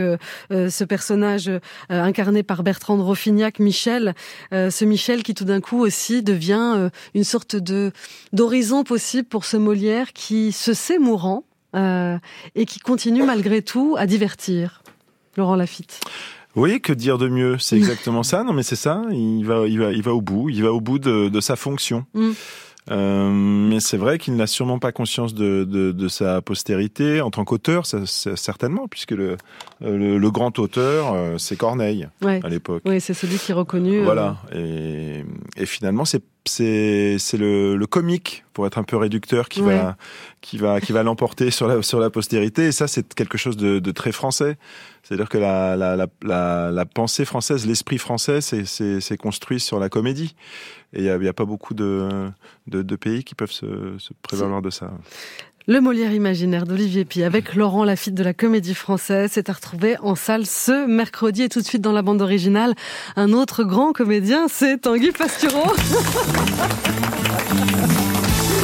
ce personnage incarné par Bertrand de Roffignac, Michel, ce Michel qui tout d'un coup aussi devient une sorte de d'horizon possible pour ce Molière qui se sait mourant euh, et qui continue malgré tout à divertir. Laurent Lafitte. Oui, que dire de mieux C'est exactement ça. Non, mais c'est ça. Il va, il va, il va au bout. Il va au bout de, de sa fonction. Mm. Euh, mais c'est vrai qu'il n'a sûrement pas conscience de, de, de, sa postérité en tant qu'auteur, certainement, puisque le, le, le grand auteur, euh, c'est Corneille à l'époque. Oui, c'est celui qui est reconnu. Voilà. Et, et finalement, c'est c'est c'est le, le comique pour être un peu réducteur qui va qui va qui va l'emporter sur la sur la postérité. Et ça c'est quelque chose de, de très français. C'est-à-dire que la la, la, la, pensée française l'esprit français c'est c'est construit sur la comédie. Et il y a, y a, pas beaucoup de, de, de pays qui peuvent se, se prévaloir de ça le Molière imaginaire d'Olivier Pi avec Laurent Lafitte de la Comédie Française c'est à retrouver en salle ce mercredi et tout de suite dans la bande originale. Un autre grand comédien, c'est Tanguy Pastureau.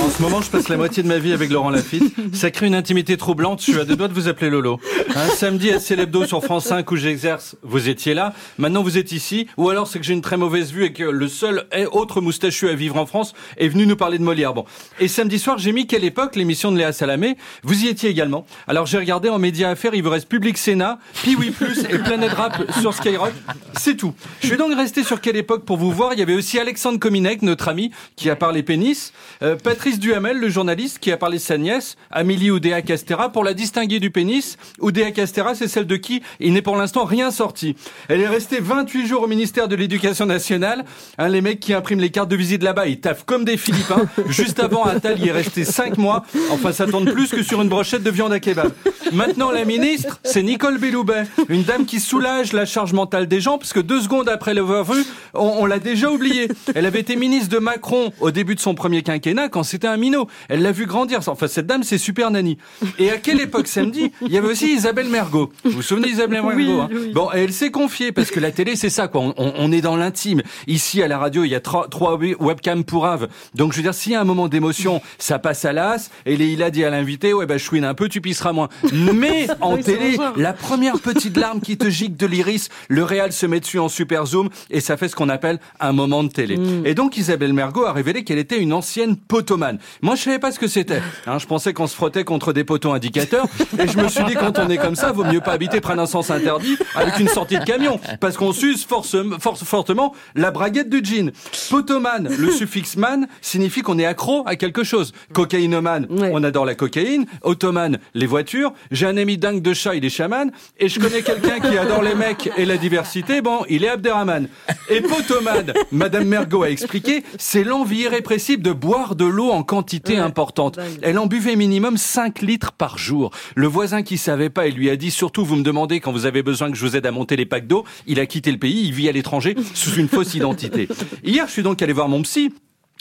En ce moment, je passe la moitié de ma vie avec Laurent Lafitte. Ça crée une intimité troublante. Je suis à deux doigts de vous appeler Lolo. Un samedi à Célébdo sur France 5 où j'exerce, vous étiez là. Maintenant, vous êtes ici. Ou alors, c'est que j'ai une très mauvaise vue et que le seul autre moustachu à vivre en France est venu nous parler de Molière. Bon. Et samedi soir, j'ai mis Quelle époque, l'émission de Léa Salamé. Vous y étiez également. Alors, j'ai regardé en médias affaires, il vous reste Public Sénat, Piwi Plus et Planète Rap sur Skyrock. C'est tout. Je suis donc resté sur Quelle époque pour vous voir. Il y avait aussi Alexandre Kominek, notre ami, qui a parlé pénis. Euh, Patrice Duhamel, le journaliste qui a parlé de sa nièce, Amélie Oudéa Castera, pour la distinguer du pénis. Oudéa Castera, c'est celle de qui il n'est pour l'instant rien sorti. Elle est restée 28 jours au ministère de l'Éducation nationale. Hein, les mecs qui impriment les cartes de visite là-bas, ils taffent comme des Philippins. Juste avant, Attal y est resté 5 mois. Enfin, ça tourne plus que sur une brochette de viande à kebab. Maintenant, la ministre, c'est Nicole Belloubet, une dame qui soulage la charge mentale des gens, parce que deux secondes après l'avoir vue, on, on l'a déjà oublié. Elle avait été ministre de Macron au début de son premier quinquennat, quand c'était un minot. Elle l'a vu grandir. Enfin, cette dame, c'est super nanny. Et à quelle époque samedi Il y avait aussi Isabelle Mergot. Vous vous souvenez d'Isabelle Mergot hein Bon, elle s'est confiée parce que la télé, c'est ça, quoi. On, on, est dans l'intime. Ici, à la radio, il y a trois, trois webcams pour Ave. Donc, je veux dire, s'il y a un moment d'émotion, ça passe à l'as. Et il a dit à l'invité, ouais, bah, chouine un peu, tu pisseras moins. Mais en télé, la première petite larme qui te gicle de l'iris, le réal se met dessus en super zoom et ça fait ce qu'on appelle un moment de télé. Mm. Et donc, Isabelle Mergot a révélé qu'elle était une ancienne potomane. Moi, je savais pas ce que c'était. Hein, je pensais qu'on se frottait contre des poteaux indicateurs. Et je me suis dit, quand on est comme ça, vaut mieux pas habiter près d'un sens interdit avec une sortie de camion. Parce qu'on s'use force, force, fortement la braguette du jean. Potomane, le suffixe man, signifie qu'on est accro à quelque chose. Cocaïnomane, on adore la cocaïne. Ottomane, les voitures. J'ai un ami dingue de chat, il est chaman. Et je connais quelqu'un qui adore les mecs et la diversité. Bon, il est Abderrahman. Et potomane, Madame Mergot a expliqué, c'est l'envie irrépressible de boire de l'eau en quantité importante. Elle en buvait minimum 5 litres par jour. Le voisin qui savait pas, il lui a dit surtout vous me demandez quand vous avez besoin que je vous aide à monter les packs d'eau. Il a quitté le pays, il vit à l'étranger sous une fausse identité. Hier, je suis donc allé voir mon psy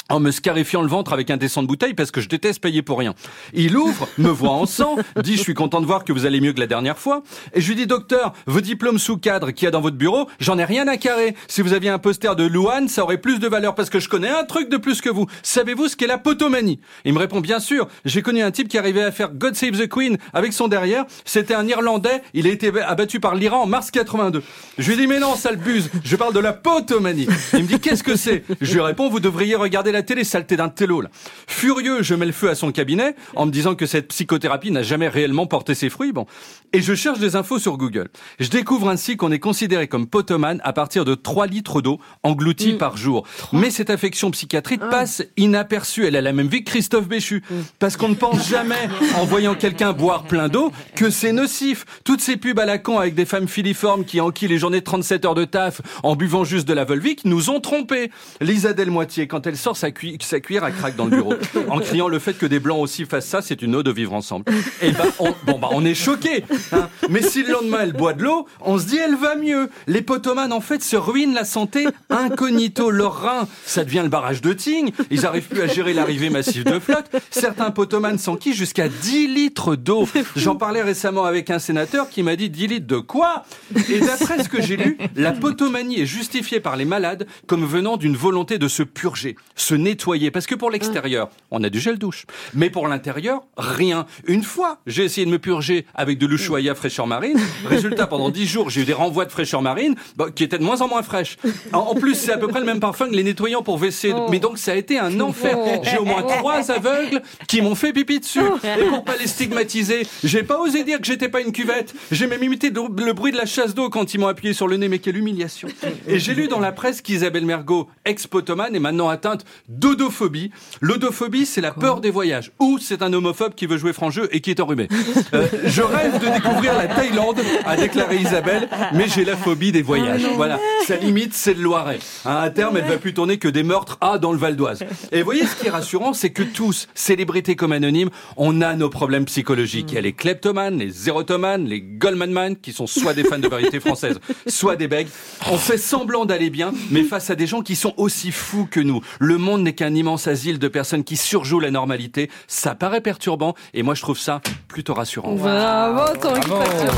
en me scarifiant le ventre avec un dessin de bouteille parce que je déteste payer pour rien. Il ouvre, me voit en sang, dit je suis content de voir que vous allez mieux que la dernière fois, et je lui dis docteur, vos diplômes sous cadre qu'il y a dans votre bureau, j'en ai rien à carrer. Si vous aviez un poster de Louane, ça aurait plus de valeur parce que je connais un truc de plus que vous. Savez-vous ce qu'est la potomanie? Il me répond bien sûr, j'ai connu un type qui arrivait à faire God Save the Queen avec son derrière, c'était un Irlandais, il a été abattu par l'Iran en mars 82. Je lui dis mais non, sale buse, je parle de la potomanie. Il me dit qu'est-ce que c'est? Je lui réponds vous devriez regarder la télé, saleté d'un télo, là. Furieux, je mets le feu à son cabinet en me disant que cette psychothérapie n'a jamais réellement porté ses fruits. Bon. Et je cherche des infos sur Google. Je découvre ainsi qu'on est considéré comme potomane à partir de 3 litres d'eau engloutis Mm. par jour. Mais cette affection psychiatrique Ah. passe inaperçue. Elle a la même vie que Christophe Béchu. Mm. Parce qu'on ne pense jamais, en voyant quelqu'un boire plein d'eau, que c'est nocif. Toutes ces pubs à la con avec des femmes filiformes qui enquillent les journées de 37 heures de taf en buvant juste de la Volvic nous ont trompés. Lisa Delmoitier, quand elle sort sa, sa cuillère, elle craque dans le bureau. En criant le fait que des blancs aussi fassent ça, c'est une ode de vivre ensemble. Et ben, on, bon, bah, on est choqués. hein. Mais si le lendemain elle boit de l'eau, on se dit elle va mieux. Les potomanes, en fait, se ruinent la santé incognito. Leur rein, ça devient le barrage de Tignes. Ils arrivent plus à gérer l'arrivée massive de flotte. Certains potomanes s'enquillent jusqu'à 10 litres d'eau. J'en parlais récemment avec un sénateur qui m'a dit 10 litres de quoi? Et d'après ce que j'ai lu, la potomanie est justifiée par les malades comme venant d'une volonté de se purger, se nettoyer. Parce que pour l'extérieur, on a du gel douche. Mais pour l'intérieur, rien. Une fois, j'ai essayé de me purger avec de l'Ushuaïa fraîcheur marine. Résultat, pendant 10 jours, j'ai eu des renvois de fraîcheur marine bah, qui étaient de moins en moins fraîches. En, plus, c'est à peu près le même parfum que les nettoyants pour WC. Mais donc, ça a été un enfer. J'ai au moins trois aveugles qui m'ont fait pipi dessus. Et pour pas les stigmatiser, j'ai pas osé dire que j'étais pas une cuvette. J'ai même imité le bruit de la chasse d'eau quand ils m'ont appuyé sur le nez. Mais quelle humiliation. Et j'ai lu dans la presse qu'Isabelle Mergot, ex-potomane, est maintenant atteinte d'odophobie. L'odophobie, c'est la peur des voyages. Ou c'est un homophobe qui veut jouer franc jeu et qui est enrhumé. Euh, je rêve de découvrir la Thaïlande, a déclaré Isabelle, mais j'ai la phobie des voyages. Voilà. Sa limite, c'est le Loiret. Hein, à terme, elle va plus tourner que des meurtres à dans le Val d'Oise. Et vous voyez, ce qui est rassurant, c'est que tous, célébrités comme anonymes, on a nos problèmes psychologiques. Il y a les kleptomanes, les zérotomanes, les goldmanman, qui sont soit des fans de variété française, soit des bègues. On fait semblant d'aller bien, mais face à des gens qui sont aussi fous que nous. Le monde n'est qu'un immense asile de personnes qui surjouent la normalité. Ça paraît perturbant, et moi je trouve ça plutôt rassurant. Bravo Tanguy Bravo. Patero.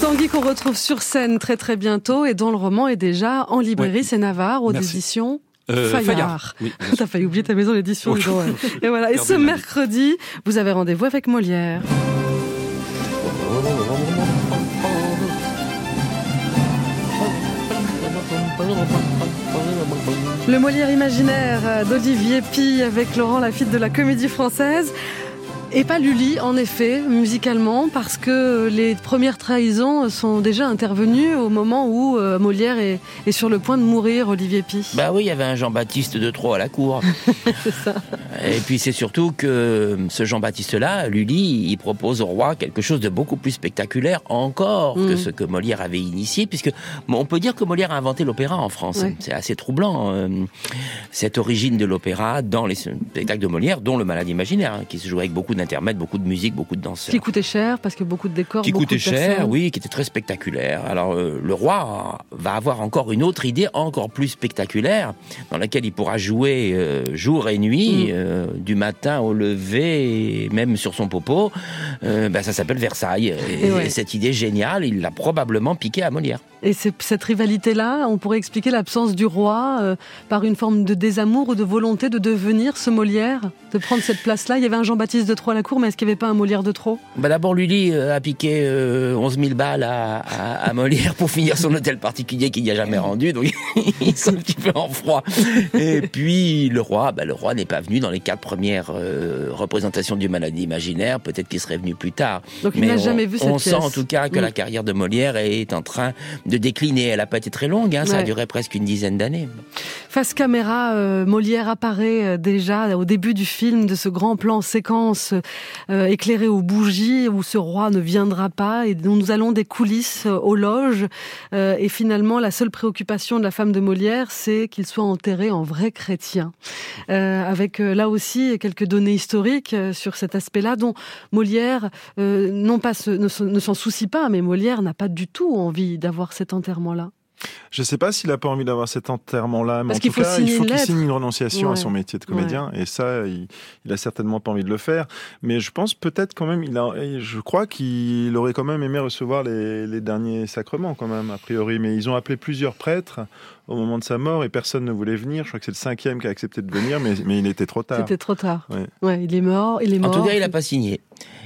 Tanguy qu'on retrouve sur scène très très bientôt et dont le roman est déjà en librairie, c'est Navarre aux Merci. éditions Euh, Fayard. Fayard, oui, bien T'as failli oublier ta maison d'édition. Ouais. Et voilà. Et ce mercredi, vous avez rendez-vous avec Molière. Le Molière imaginaire d'Olivier Pi avec Laurent Lafitte de la Comédie Française. Et pas Lully, en effet, musicalement, parce que les premières trahisons sont déjà intervenues au moment où euh, Molière est, est sur le point de mourir, Olivier Pi. Bah oui, il y avait un Jean-Baptiste de trop à la cour. Et puis c'est surtout que ce Jean-Baptiste-là, Lully, il propose au roi quelque chose de beaucoup plus spectaculaire encore que Mm. ce que Molière avait initié, puisque on peut dire que Molière a inventé l'opéra en France. Ouais. C'est assez troublant, euh, cette origine de l'opéra dans les spectacles de Molière, dont le Malade imaginaire, hein, qui se jouait avec beaucoup d'intermèdes, beaucoup de musique, beaucoup de danseurs Qui coûtait cher, parce que beaucoup de décors, qui beaucoup coûtait de cher, personnes. oui, qui était très spectaculaire. Alors euh, le roi va avoir encore une autre idée encore plus spectaculaire, dans laquelle il pourra jouer euh, jour et nuit, euh, du matin au lever, et même sur son popo. Ben, ça s'appelle Versailles. Et, Et ouais. et cette idée géniale, il l'a probablement piqué à Molière. Et cette rivalité-là, on pourrait expliquer l'absence du roi euh, par une forme de désamour ou de volonté de devenir ce Molière, de prendre cette place-là. Il y avait un Jean-Baptiste de Troyes à la cour, mais est-ce qu'il n'y avait pas un Molière de trop? Bah D'abord, Lully euh, a piqué euh, 11 000 balles à, à, à Molière pour finir son hôtel particulier qu'il n'y a jamais rendu, donc ils sont un petit peu en froid. Et puis, le roi, bah, le roi n'est pas venu dans les quatre premières euh, représentations du Maladie imaginaire, peut-être qu'il serait venu plus tard. Donc il Mais n'a on- jamais vu cette On sent en tout cas que Mm. la carrière de Molière est en train de décliner. Elle n'a pas été très longue, hein, ça a duré presque une dizaine d'années. Face caméra, euh, Molière apparaît euh, déjà au début du film de ce grand plan séquence euh, éclairé aux bougies où ce roi ne viendra pas et dont nous allons des coulisses aux loges. Euh, et finalement, la seule préoccupation de la femme de Molière, c'est qu'il soit enterré en vrai chrétien. Avec là aussi quelques données historiques sur cet aspect-là dont Molière non pas se- ne, ne s'en soucie pas, mais Molière n'a pas du tout envie d'avoir cet enterrement-là. Je sais pas s'il a pas envie d'avoir cet enterrement-là, mais Parce en tout cas, il faut qu'il signe une renonciation Ouais. à son métier de comédien, et ça, il, il a certainement pas envie de le faire. Mais je pense peut-être quand même, il a, je crois qu'il aurait quand même aimé recevoir les, les derniers sacrements quand même, a priori. Mais ils ont appelé plusieurs prêtres au moment de sa mort et personne ne voulait venir. Je crois que c'est le cinquième qui a accepté de venir, mais, mais il était trop tard. C'était trop tard. Ouais. Ouais, il est mort, il est En mort. tout cas, il n'a pas signé.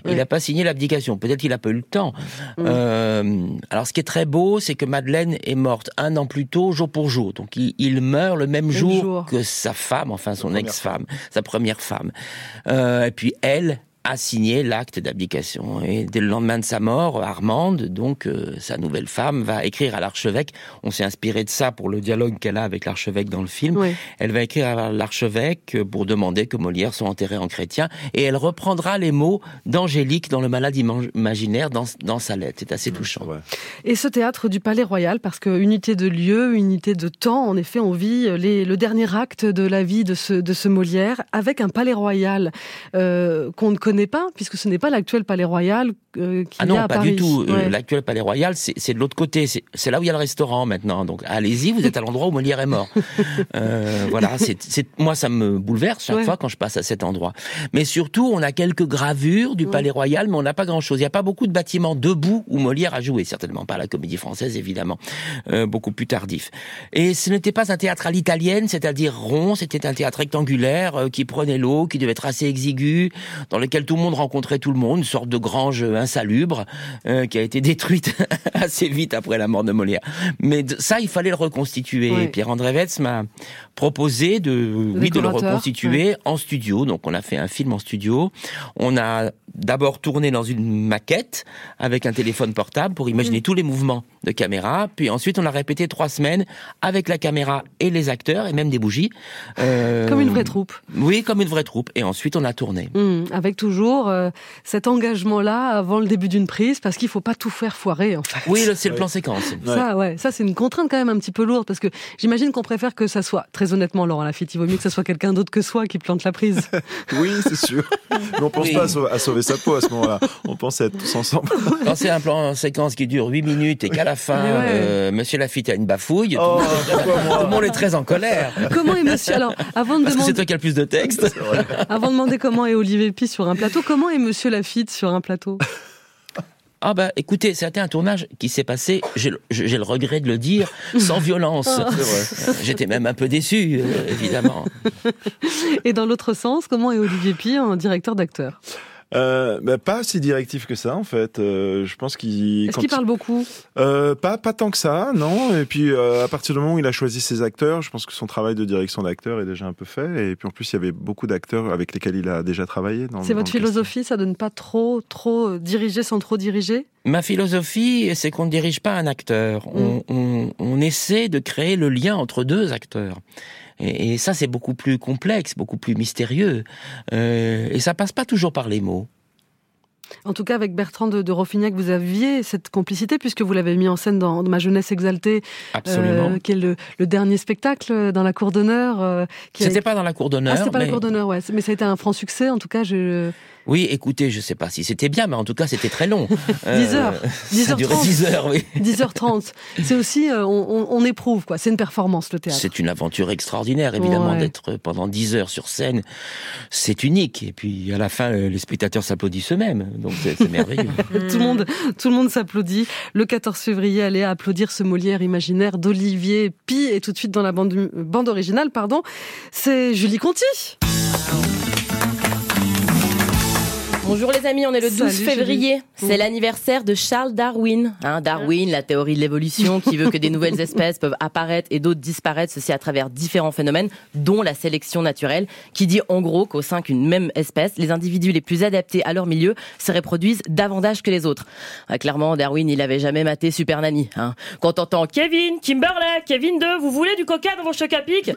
Il n'a pas signé l'abdication. Peut-être qu'il a pas eu le temps. Euh, alors, ce qui est très beau, c'est que Madeleine est morte un an plus tôt, jour pour jour. Donc, il, il meurt le même jour, jour. que sa femme, enfin son ex-femme, sa première femme. Euh, et puis elle a signé l'acte d'abdication. Et dès le lendemain de sa mort, Armande, donc euh, sa nouvelle femme, va écrire à l'archevêque. On s'est inspiré de ça pour le dialogue qu'elle a avec l'archevêque dans le film. Oui. Elle va écrire à l'archevêque pour demander que Molière soit enterré en chrétien. Et elle reprendra les mots d'Angélique dans Le Malade ima- imaginaire dans, dans sa lettre. C'est assez touchant. Et ce théâtre du Palais Royal, parce que unité de lieu, unité de temps, en effet, on vit les- le dernier acte de la vie de ce, de ce Molière avec un Palais Royal euh, qu'on ne connaît pas, puisque ce n'est pas l'actuel Palais Royal euh, qu'il Ah y non, a à pas Paris. du tout. Euh, Ouais. L'actuel Palais Royal, c'est de l'autre côté. C'est là où il y a le restaurant maintenant. Donc allez-y, vous êtes à l'endroit où Molière est mort. Euh, voilà, c'est moi ça me bouleverse chaque Ouais. fois quand je passe à cet endroit. Mais surtout, on a quelques gravures du Palais Royal, mais on n'a pas grand-chose. Il n'y a pas beaucoup de bâtiments debout où Molière a joué. Certainement pas la Comédie Française, évidemment, Euh, beaucoup plus tardif. Et ce n'était pas un théâtre à l'italienne, c'est-à-dire rond. C'était un théâtre rectangulaire qui prenait l'eau, qui devait être assez exigu, dans lequel tout le monde rencontrait tout le monde, une sorte de grange insalubre euh, qui a été détruite assez vite après la mort de Molière. Mais ça, il fallait le reconstituer. Pierre-André Vetz m'a proposé de, oui, de le reconstituer en studio. Donc on a fait un film en studio. On a d'abord tourné dans une maquette avec un téléphone portable pour imaginer Mm. tous les mouvements de caméra. Puis ensuite, on a répété trois semaines avec la caméra et les acteurs et même des bougies. Euh, Comme une vraie troupe. Oui, comme une vraie troupe. Et ensuite, on a tourné. Hum, avec toujours euh, cet engagement-là avant le début d'une prise, parce qu'il faut pas tout faire foirer, en fait. Oui, le- c'est le plan séquence. Ça, ouais, ça c'est une contrainte quand même un petit peu lourde parce que j'imagine qu'on préfère que ça soit, très honnêtement, Laurent Lafitte, il vaut mieux que ça soit quelqu'un d'autre que soi qui plante la prise. Oui, c'est sûr. Mais on pense Oui. pas à sauver, sa peau à ce moment-là. On pense à être tous ensemble. Quand c'est un plan séquence qui dure 8 minutes et qu'à la fin, ouais. euh, Monsieur Lafitte a une bafouille, Oh, tout, le monde- est très en colère. comment est Monsieur Alors, avant de Parce que c'est demander, toi qui as le plus de texte. avant de demander comment est Olivier Pi sur un plateau, comment est Monsieur Lafitte sur un plateau? Ah bah écoutez, c'était un tournage qui s'est passé, j'ai le- regret de le dire, sans violence. Euh, J'étais même un peu déçu, euh, évidemment. Et dans l'autre sens, comment est Olivier Pi en directeur d'acteur? Euh, bah, pas si directif que ça en fait. Euh, je pense qu'il. Est-ce qu'il il- parle beaucoup? Euh, pas pas tant que ça, non. Et puis euh, à partir du moment où il a choisi ses acteurs, je pense que son travail de direction d'acteur est déjà un peu fait. Et puis en plus il y avait beaucoup d'acteurs avec lesquels il a déjà travaillé. dans- C'est votre casting. philosophie, ça de ne pas trop, trop euh, diriger sans trop diriger? Ma philosophie, c'est qu'on ne dirige pas un acteur. On, on- on essaie de créer le lien entre deux acteurs. Et, et ça, c'est beaucoup plus complexe, beaucoup plus mystérieux. Euh, et ça passe pas toujours par les mots. En tout cas, avec Bertrand de, de Roffignac, vous aviez cette complicité puisque vous l'avez mis en scène dans, dans Ma jeunesse exaltée, Absolument. euh, qui est le, le dernier spectacle dans la cour d'honneur. euh, a- C'était pas dans la cour d'honneur. Ah, c'était pas la cour d'honneur, ouais. Mais ça a été un franc succès. En tout cas, je. Oui, écoutez, je sais pas si c'était bien, mais en tout cas, c'était très long. 10 heures. Ça 10h30. durait 10 heures, oui. 10h30. C'est aussi, euh, on, éprouve, quoi. C'est une performance, le théâtre. C'est une aventure extraordinaire, évidemment, Ouais. d'être pendant 10 heures sur scène. C'est unique. Et puis, à la fin, les spectateurs s'applaudissent eux-mêmes. Donc, c'est c'est merveilleux. tout le monde, tout le monde s'applaudit. Le 14 février, allez applaudir ce Molière imaginaire d'Olivier Pi. Et tout de suite dans la bande, bande originale, pardon, c'est Julie Conti. Bonjour les amis, on est le 12 Salut, février. Julie. C'est l'anniversaire de Charles Darwin. Hein, Darwin, la théorie de l'évolution qui veut que des nouvelles espèces peuvent apparaître et d'autres disparaître, ceci à travers différents phénomènes, dont la sélection naturelle, qui dit en gros qu'au sein d'une même espèce, les individus les plus adaptés à leur milieu se reproduisent davantage que les autres. Ah, clairement, Darwin, il avait jamais maté Super Nanny. Hein. Quand t'entends Kevin, Kimberley, Kevin 2, vous voulez du coca dans vos chocs à pic?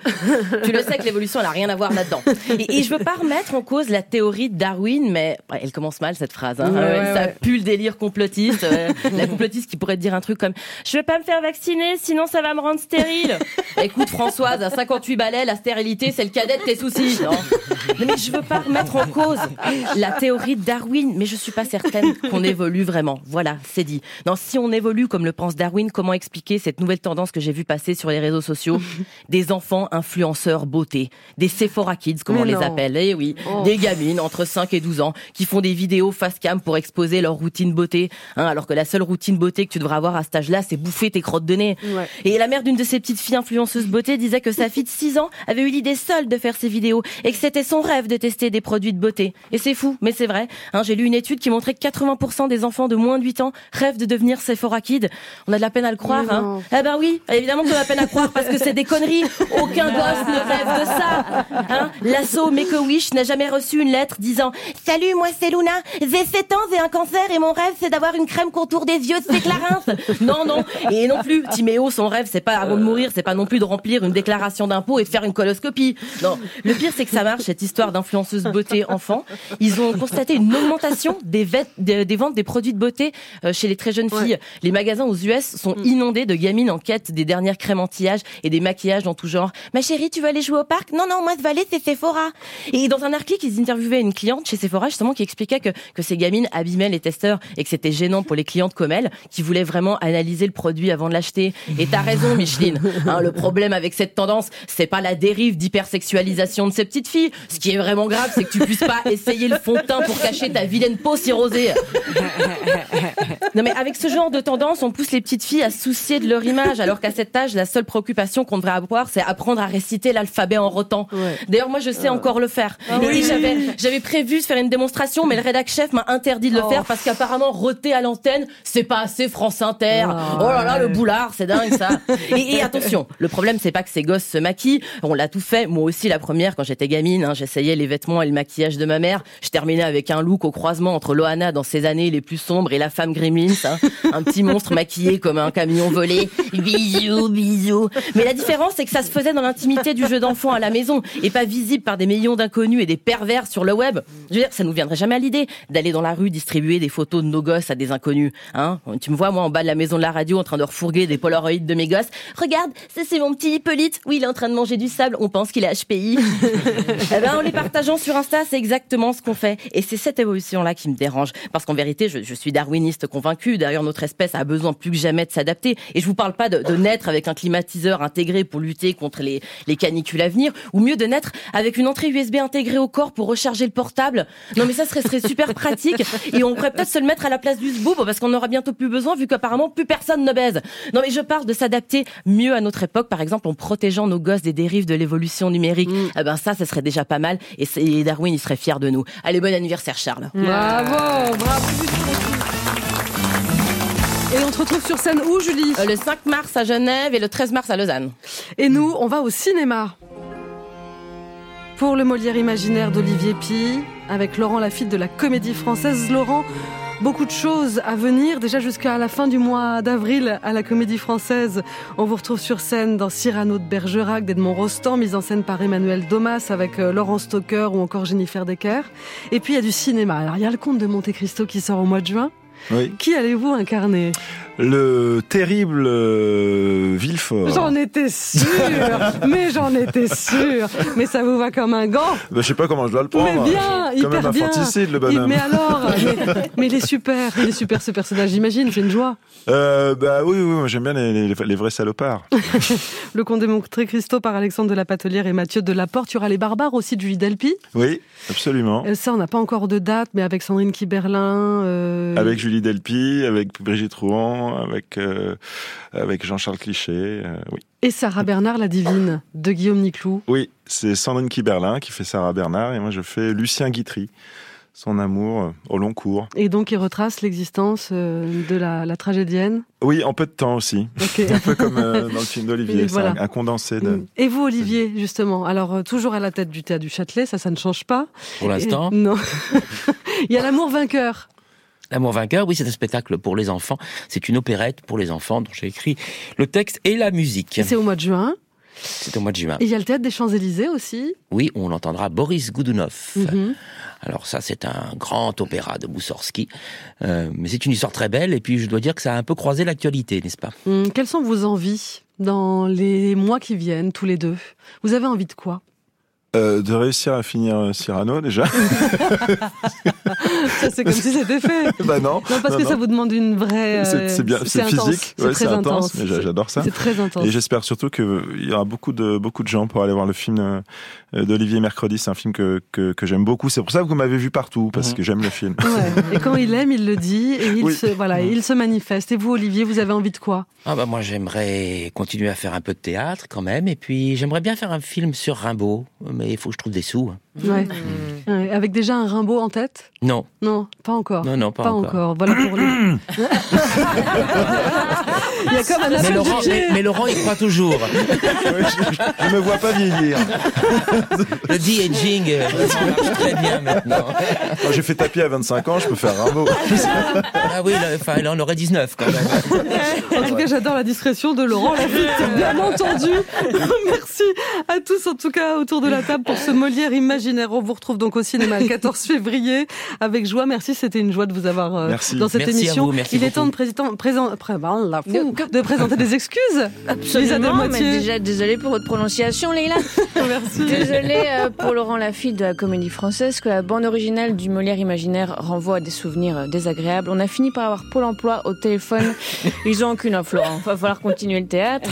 Tu le sais que l'évolution, elle a rien à voir là-dedans. Et, et je veux pas remettre en cause la théorie de Darwin, mais elle commence mal cette phrase. Hein. Ouais, Euh, ouais, ça ouais. pue le délire complotiste. euh, la complotiste qui pourrait te dire un truc comme Je vais pas me faire vacciner, sinon ça va me rendre stérile. Écoute Françoise, à 58 balais, la stérilité c'est le cadet de tes soucis. Non. Mais je veux pas remettre en cause la théorie de Darwin, mais je suis pas certaine qu'on évolue vraiment. Voilà, c'est dit. Non, si on évolue comme le pense Darwin, comment expliquer cette nouvelle tendance que j'ai vu passer sur les réseaux sociaux? Des enfants influenceurs beauté, des Sephora Kids, comme Mais on les appelle, eh oui, Oh. des gamines entre 5 et 12 ans qui qui font des vidéos face cam pour exposer leur routine beauté, hein, alors que la seule routine beauté que tu devrais avoir à cet âge-là, c'est bouffer tes crottes de nez. Et la mère d'une de ces petites filles influenceuses beauté disait que sa fille de 6 ans avait eu l'idée seule de faire ses vidéos et que c'était son rêve de tester des produits de beauté. Et c'est fou, mais c'est vrai. Hein, J'ai lu une étude qui montrait que 80% des enfants de moins de 8 ans rêvent de devenir Sephora Kid. On a de la peine à le croire. Hein. Eh ben oui, évidemment qu'on a de la peine à croire parce que c'est des conneries. Aucun gosse ne rêve de ça. Hein L'assaut Make a Wish n'a jamais reçu une lettre disant Salut, moi c'est Luna, j'ai 7 ans, j'ai un cancer et mon rêve c'est d'avoir une crème contour des yeux de Clarins. Non, non. Et non plus, Timéo, son rêve c'est pas avant de mourir, c'est pas non plus de remplir une déclaration d'impôt et de faire une coloscopie. Non. Le pire c'est que ça marche, cette histoire d'influenceuse beauté enfant. Ils ont constaté une augmentation des, ventes des produits de beauté euh, chez les très jeunes filles. Les magasins aux US sont inondés de gamines en quête des dernières crèmes anti-âge et des maquillages dans tout genre. Ma chérie, tu veux aller jouer au parc? Non, non, moi ce valet c'est Sephora. Et dans un article, ils interviewaient une cliente chez Sephora justement qui expliquait que, que ces gamines abîmaient les testeurs et que c'était gênant pour les clientes comme elle qui voulaient vraiment analyser le produit avant de l'acheter. Et t'as raison, Micheline. Hein, le problème avec cette tendance, c'est pas la dérive d'hypersexualisation de ces petites filles. Ce qui est vraiment grave, c'est que tu puisses pas essayer le fond de teint pour cacher ta vilaine peau cirrosée. Non mais avec ce genre de tendance, on pousse les petites filles à soucier de leur image, alors qu'à cet âge, la seule préoccupation qu'on devrait avoir, c'est apprendre à réciter l'alphabet en rotant. D'ailleurs, moi, je sais encore le faire. Ah oui. j'avais prévu de faire une démonstration, mais le rédac chef m'a interdit de le Oh. faire parce qu'apparemment, roter à l'antenne, c'est pas assez France Inter. Oh, là là, le boulard, c'est dingue ça. Et, et attention, le problème, c'est pas que ces gosses se maquillent. On l'a tout fait. Moi aussi, la première, quand j'étais gamine, hein, j'essayais les vêtements et le maquillage de ma mère. Je terminais avec un look au croisement entre Loana dans ses années les plus sombres et la femme Gremlins, hein. un petit monstre maquillé comme un camion volé. Bisous, bisous. Mais la différence, c'est que ça se faisait dans l'intimité du jeu d'enfant à la maison et pas visible par des millions d'inconnus et des pervers sur le web. Je veux dire, ça nous viendrait jamais à l'idée d'aller dans la rue distribuer des photos de nos gosses à des inconnus. Hein tu me vois, moi, en bas de la maison de la radio, en train de refourguer des polaroïds de mes gosses. Regarde, ça c'est mon petit Hippolyte. Oui, il est en train de manger du sable. On pense qu'il est HPI. eh ben, en les partageant sur Insta, c'est exactement ce qu'on fait. Et c'est cette évolution-là qui me dérange. Parce qu'en vérité, je, je suis darwiniste convaincu. D'ailleurs, notre espèce a besoin plus que jamais de s'adapter. Et je vous parle pas de, de naître avec un climatiseur intégré pour lutter contre les, les canicules à venir, ou mieux de naître avec une entrée USB intégrée au corps pour recharger le portable. Non, mais ça serait, serait super pratique. Et on pourrait peut-être se le mettre à la place du sboob parce qu'on aura bientôt plus besoin vu qu'apparemment plus personne ne baise. Non, mais je parle de s'adapter mieux à notre époque, par exemple en protégeant nos gosses des dérives de l'évolution numérique. Eh ben ça, ça serait déjà pas mal. Et, Darwin, il serait fier de nous. Allez, bon anniversaire, Charles. Bravo, bravo. Et on te retrouve sur scène où, Julie? Euh, Le 5 mars à Genève et le 13 mars à Lausanne. Et nous, on va au cinéma. Pour le Molière imaginaire d'Olivier Pi, avec Laurent Lafitte de la Comédie Française. Laurent, beaucoup de choses à venir. Déjà jusqu'à la fin du mois d'avril à la Comédie Française, on vous retrouve sur scène dans Cyrano de Bergerac d'Edmond Rostand, mise en scène par Emmanuel Domas avec euh, Laurent Stoker ou encore Jennifer Decker. Et puis il y a du cinéma. Alors il y a le Comte de Monte Cristo qui sort au mois de juin. Oui. Qui allez-vous incarner? Le terrible euh, Villefort. J'en étais sûre, mais j'en étais sûre. Mais ça vous va comme un gant. Bah, je sais pas comment je dois le prendre. Mais bien, Quand hyper même bien. le bonhomme. Mais alors, mais, mais il est super, il est super ce personnage. J'imagine, c'est une joie. Euh, bah oui, oui, j'aime bien les, les, les vrais salopards. Le Comte de Monte Cristo par Alexandre de la Patelière et Mathieu de Laporte. Il y aura les barbares aussi de Julie Delpy. Oui, absolument. Euh, Ça, on n'a pas encore de date, mais avec Sandrine Kiberlin. euh, Avec Julie Delpy, avec Brigitte Rouen, avec euh, avec Jean-Charles Cliché. euh, oui, Et Sarah Bernard, la divine, de Guillaume Niclou. oui, c'est Sandrine Kiberlin qui fait Sarah Bernard et moi je fais Lucien Guitry, son amour euh, au long cours. Et donc, il retrace l'existence de la, la tragédienne. Oui, en peu de temps aussi. Ok. Un peu comme dans le film d'Olivier, c'est voilà. un, un condensé de. Et vous, Olivier, justement Alors, toujours à la tête du théâtre du Châtelet, ça, ça ne change pas. Pour l'instant. Et- Non. Il y a l'amour vainqueur. L'amour vainqueur, oui, c'est un spectacle pour les enfants. C'est une opérette pour les enfants dont j'ai écrit le texte et la musique. C'est au mois de juin. C'est au mois de juin. Et il y a le théâtre des Champs-Élysées aussi. Oui, on entendra Boris Goudounov. Mhm. Alors ça, c'est un grand opéra de Moussorski. Euh, mais c'est une histoire très belle. Et puis, je dois dire que ça a un peu croisé l'actualité, n'est-ce pas? Hum, quelles sont vos envies dans les mois qui viennent, tous les deux? Vous avez envie de quoi? Euh, De réussir à finir euh, Cyrano déjà. ça c'est comme si c'était fait. bah non. Non parce que ça vous demande une vraie. Euh, c'est bien, c'est physique, c'est ouais, intense. Mais j'adore ça. C'est très intense. Et j'espère surtout qu'il y aura beaucoup de beaucoup de gens pour aller voir le film d'Olivier Mercredi. C'est un film que que, que j'aime beaucoup. C'est pour ça que vous m'avez vu partout parce que j'aime le film. Ouais. Et quand il aime, il le dit et il se voilà, il se manifeste. Et vous, Olivier, vous avez envie de quoi? Ah bah moi j'aimerais continuer à faire un peu de théâtre quand même et puis j'aimerais bien faire un film sur Rimbaud, mais il faut que je trouve des sous. Hein. Ouais. Avec déjà un Rimbaud en tête Non. Non, pas encore. Non, non, pas, encore. Voilà pour lui. il y a comme un mais Laurent, mais, Laurent, il croit toujours. je, ne me vois pas vieillir. Le de-aging euh, marche très bien maintenant. J'ai fait tapis à 25 ans, je peux faire Rimbaud. ah oui, là, enfin, là, on aurait 19 quand même. En tout cas, j'adore la discrétion de Laurent Lafitte, bien entendu. Merci à tous, en tout cas, autour de la table pour ce Molière imaginaire. On vous retrouve donc au cinéma le 14 février avec joie. Merci, c'était une joie de vous avoir euh, dans cette émission. Il est temps de, président, présent, la de présenter des excuses. Absolument, mais déjà, désolé pour votre prononciation, Leïla. Merci. Désolé euh, pour Laurent Lafitte de la Comédie Française que la bande originale du Molière imaginaire renvoie à des souvenirs euh, désagréables. On a fini par avoir Pôle emploi au téléphone. Ils ont aucune info. Il va falloir continuer le théâtre.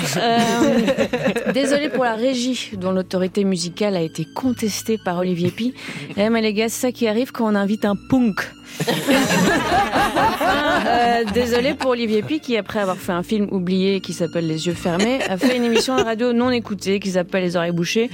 désolé pour la régie dont l'autorité musicale a été contestée par Olivier Pi. Eh, mais les gars, c'est ça qui arrive quand on invite un punk. Euh, désolé pour Olivier Pi qui, après avoir fait un film oublié qui s'appelle Les yeux fermés, a fait une émission de radio non écoutée qui s'appelle Les oreilles bouchées.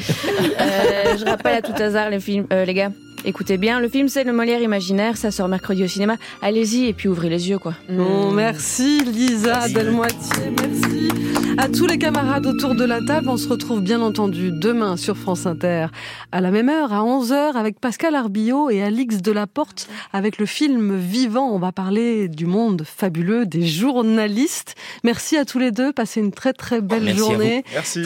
Euh, je rappelle à tout hasard les films, euh, les gars. Écoutez bien, le film c'est Le Molière imaginaire, ça sort mercredi au cinéma. Allez-y et puis ouvrez les yeux quoi. Bon, merci Lisa Delmoitier, merci à tous les camarades autour de la table. On se retrouve bien entendu demain sur France Inter à la même heure, à 11h avec Pascal Arbillot et Alix Delaporte avec le film Vivant. On va parler du monde fabuleux des journalistes. Merci à tous les deux, passez une très très belle journée. Merci.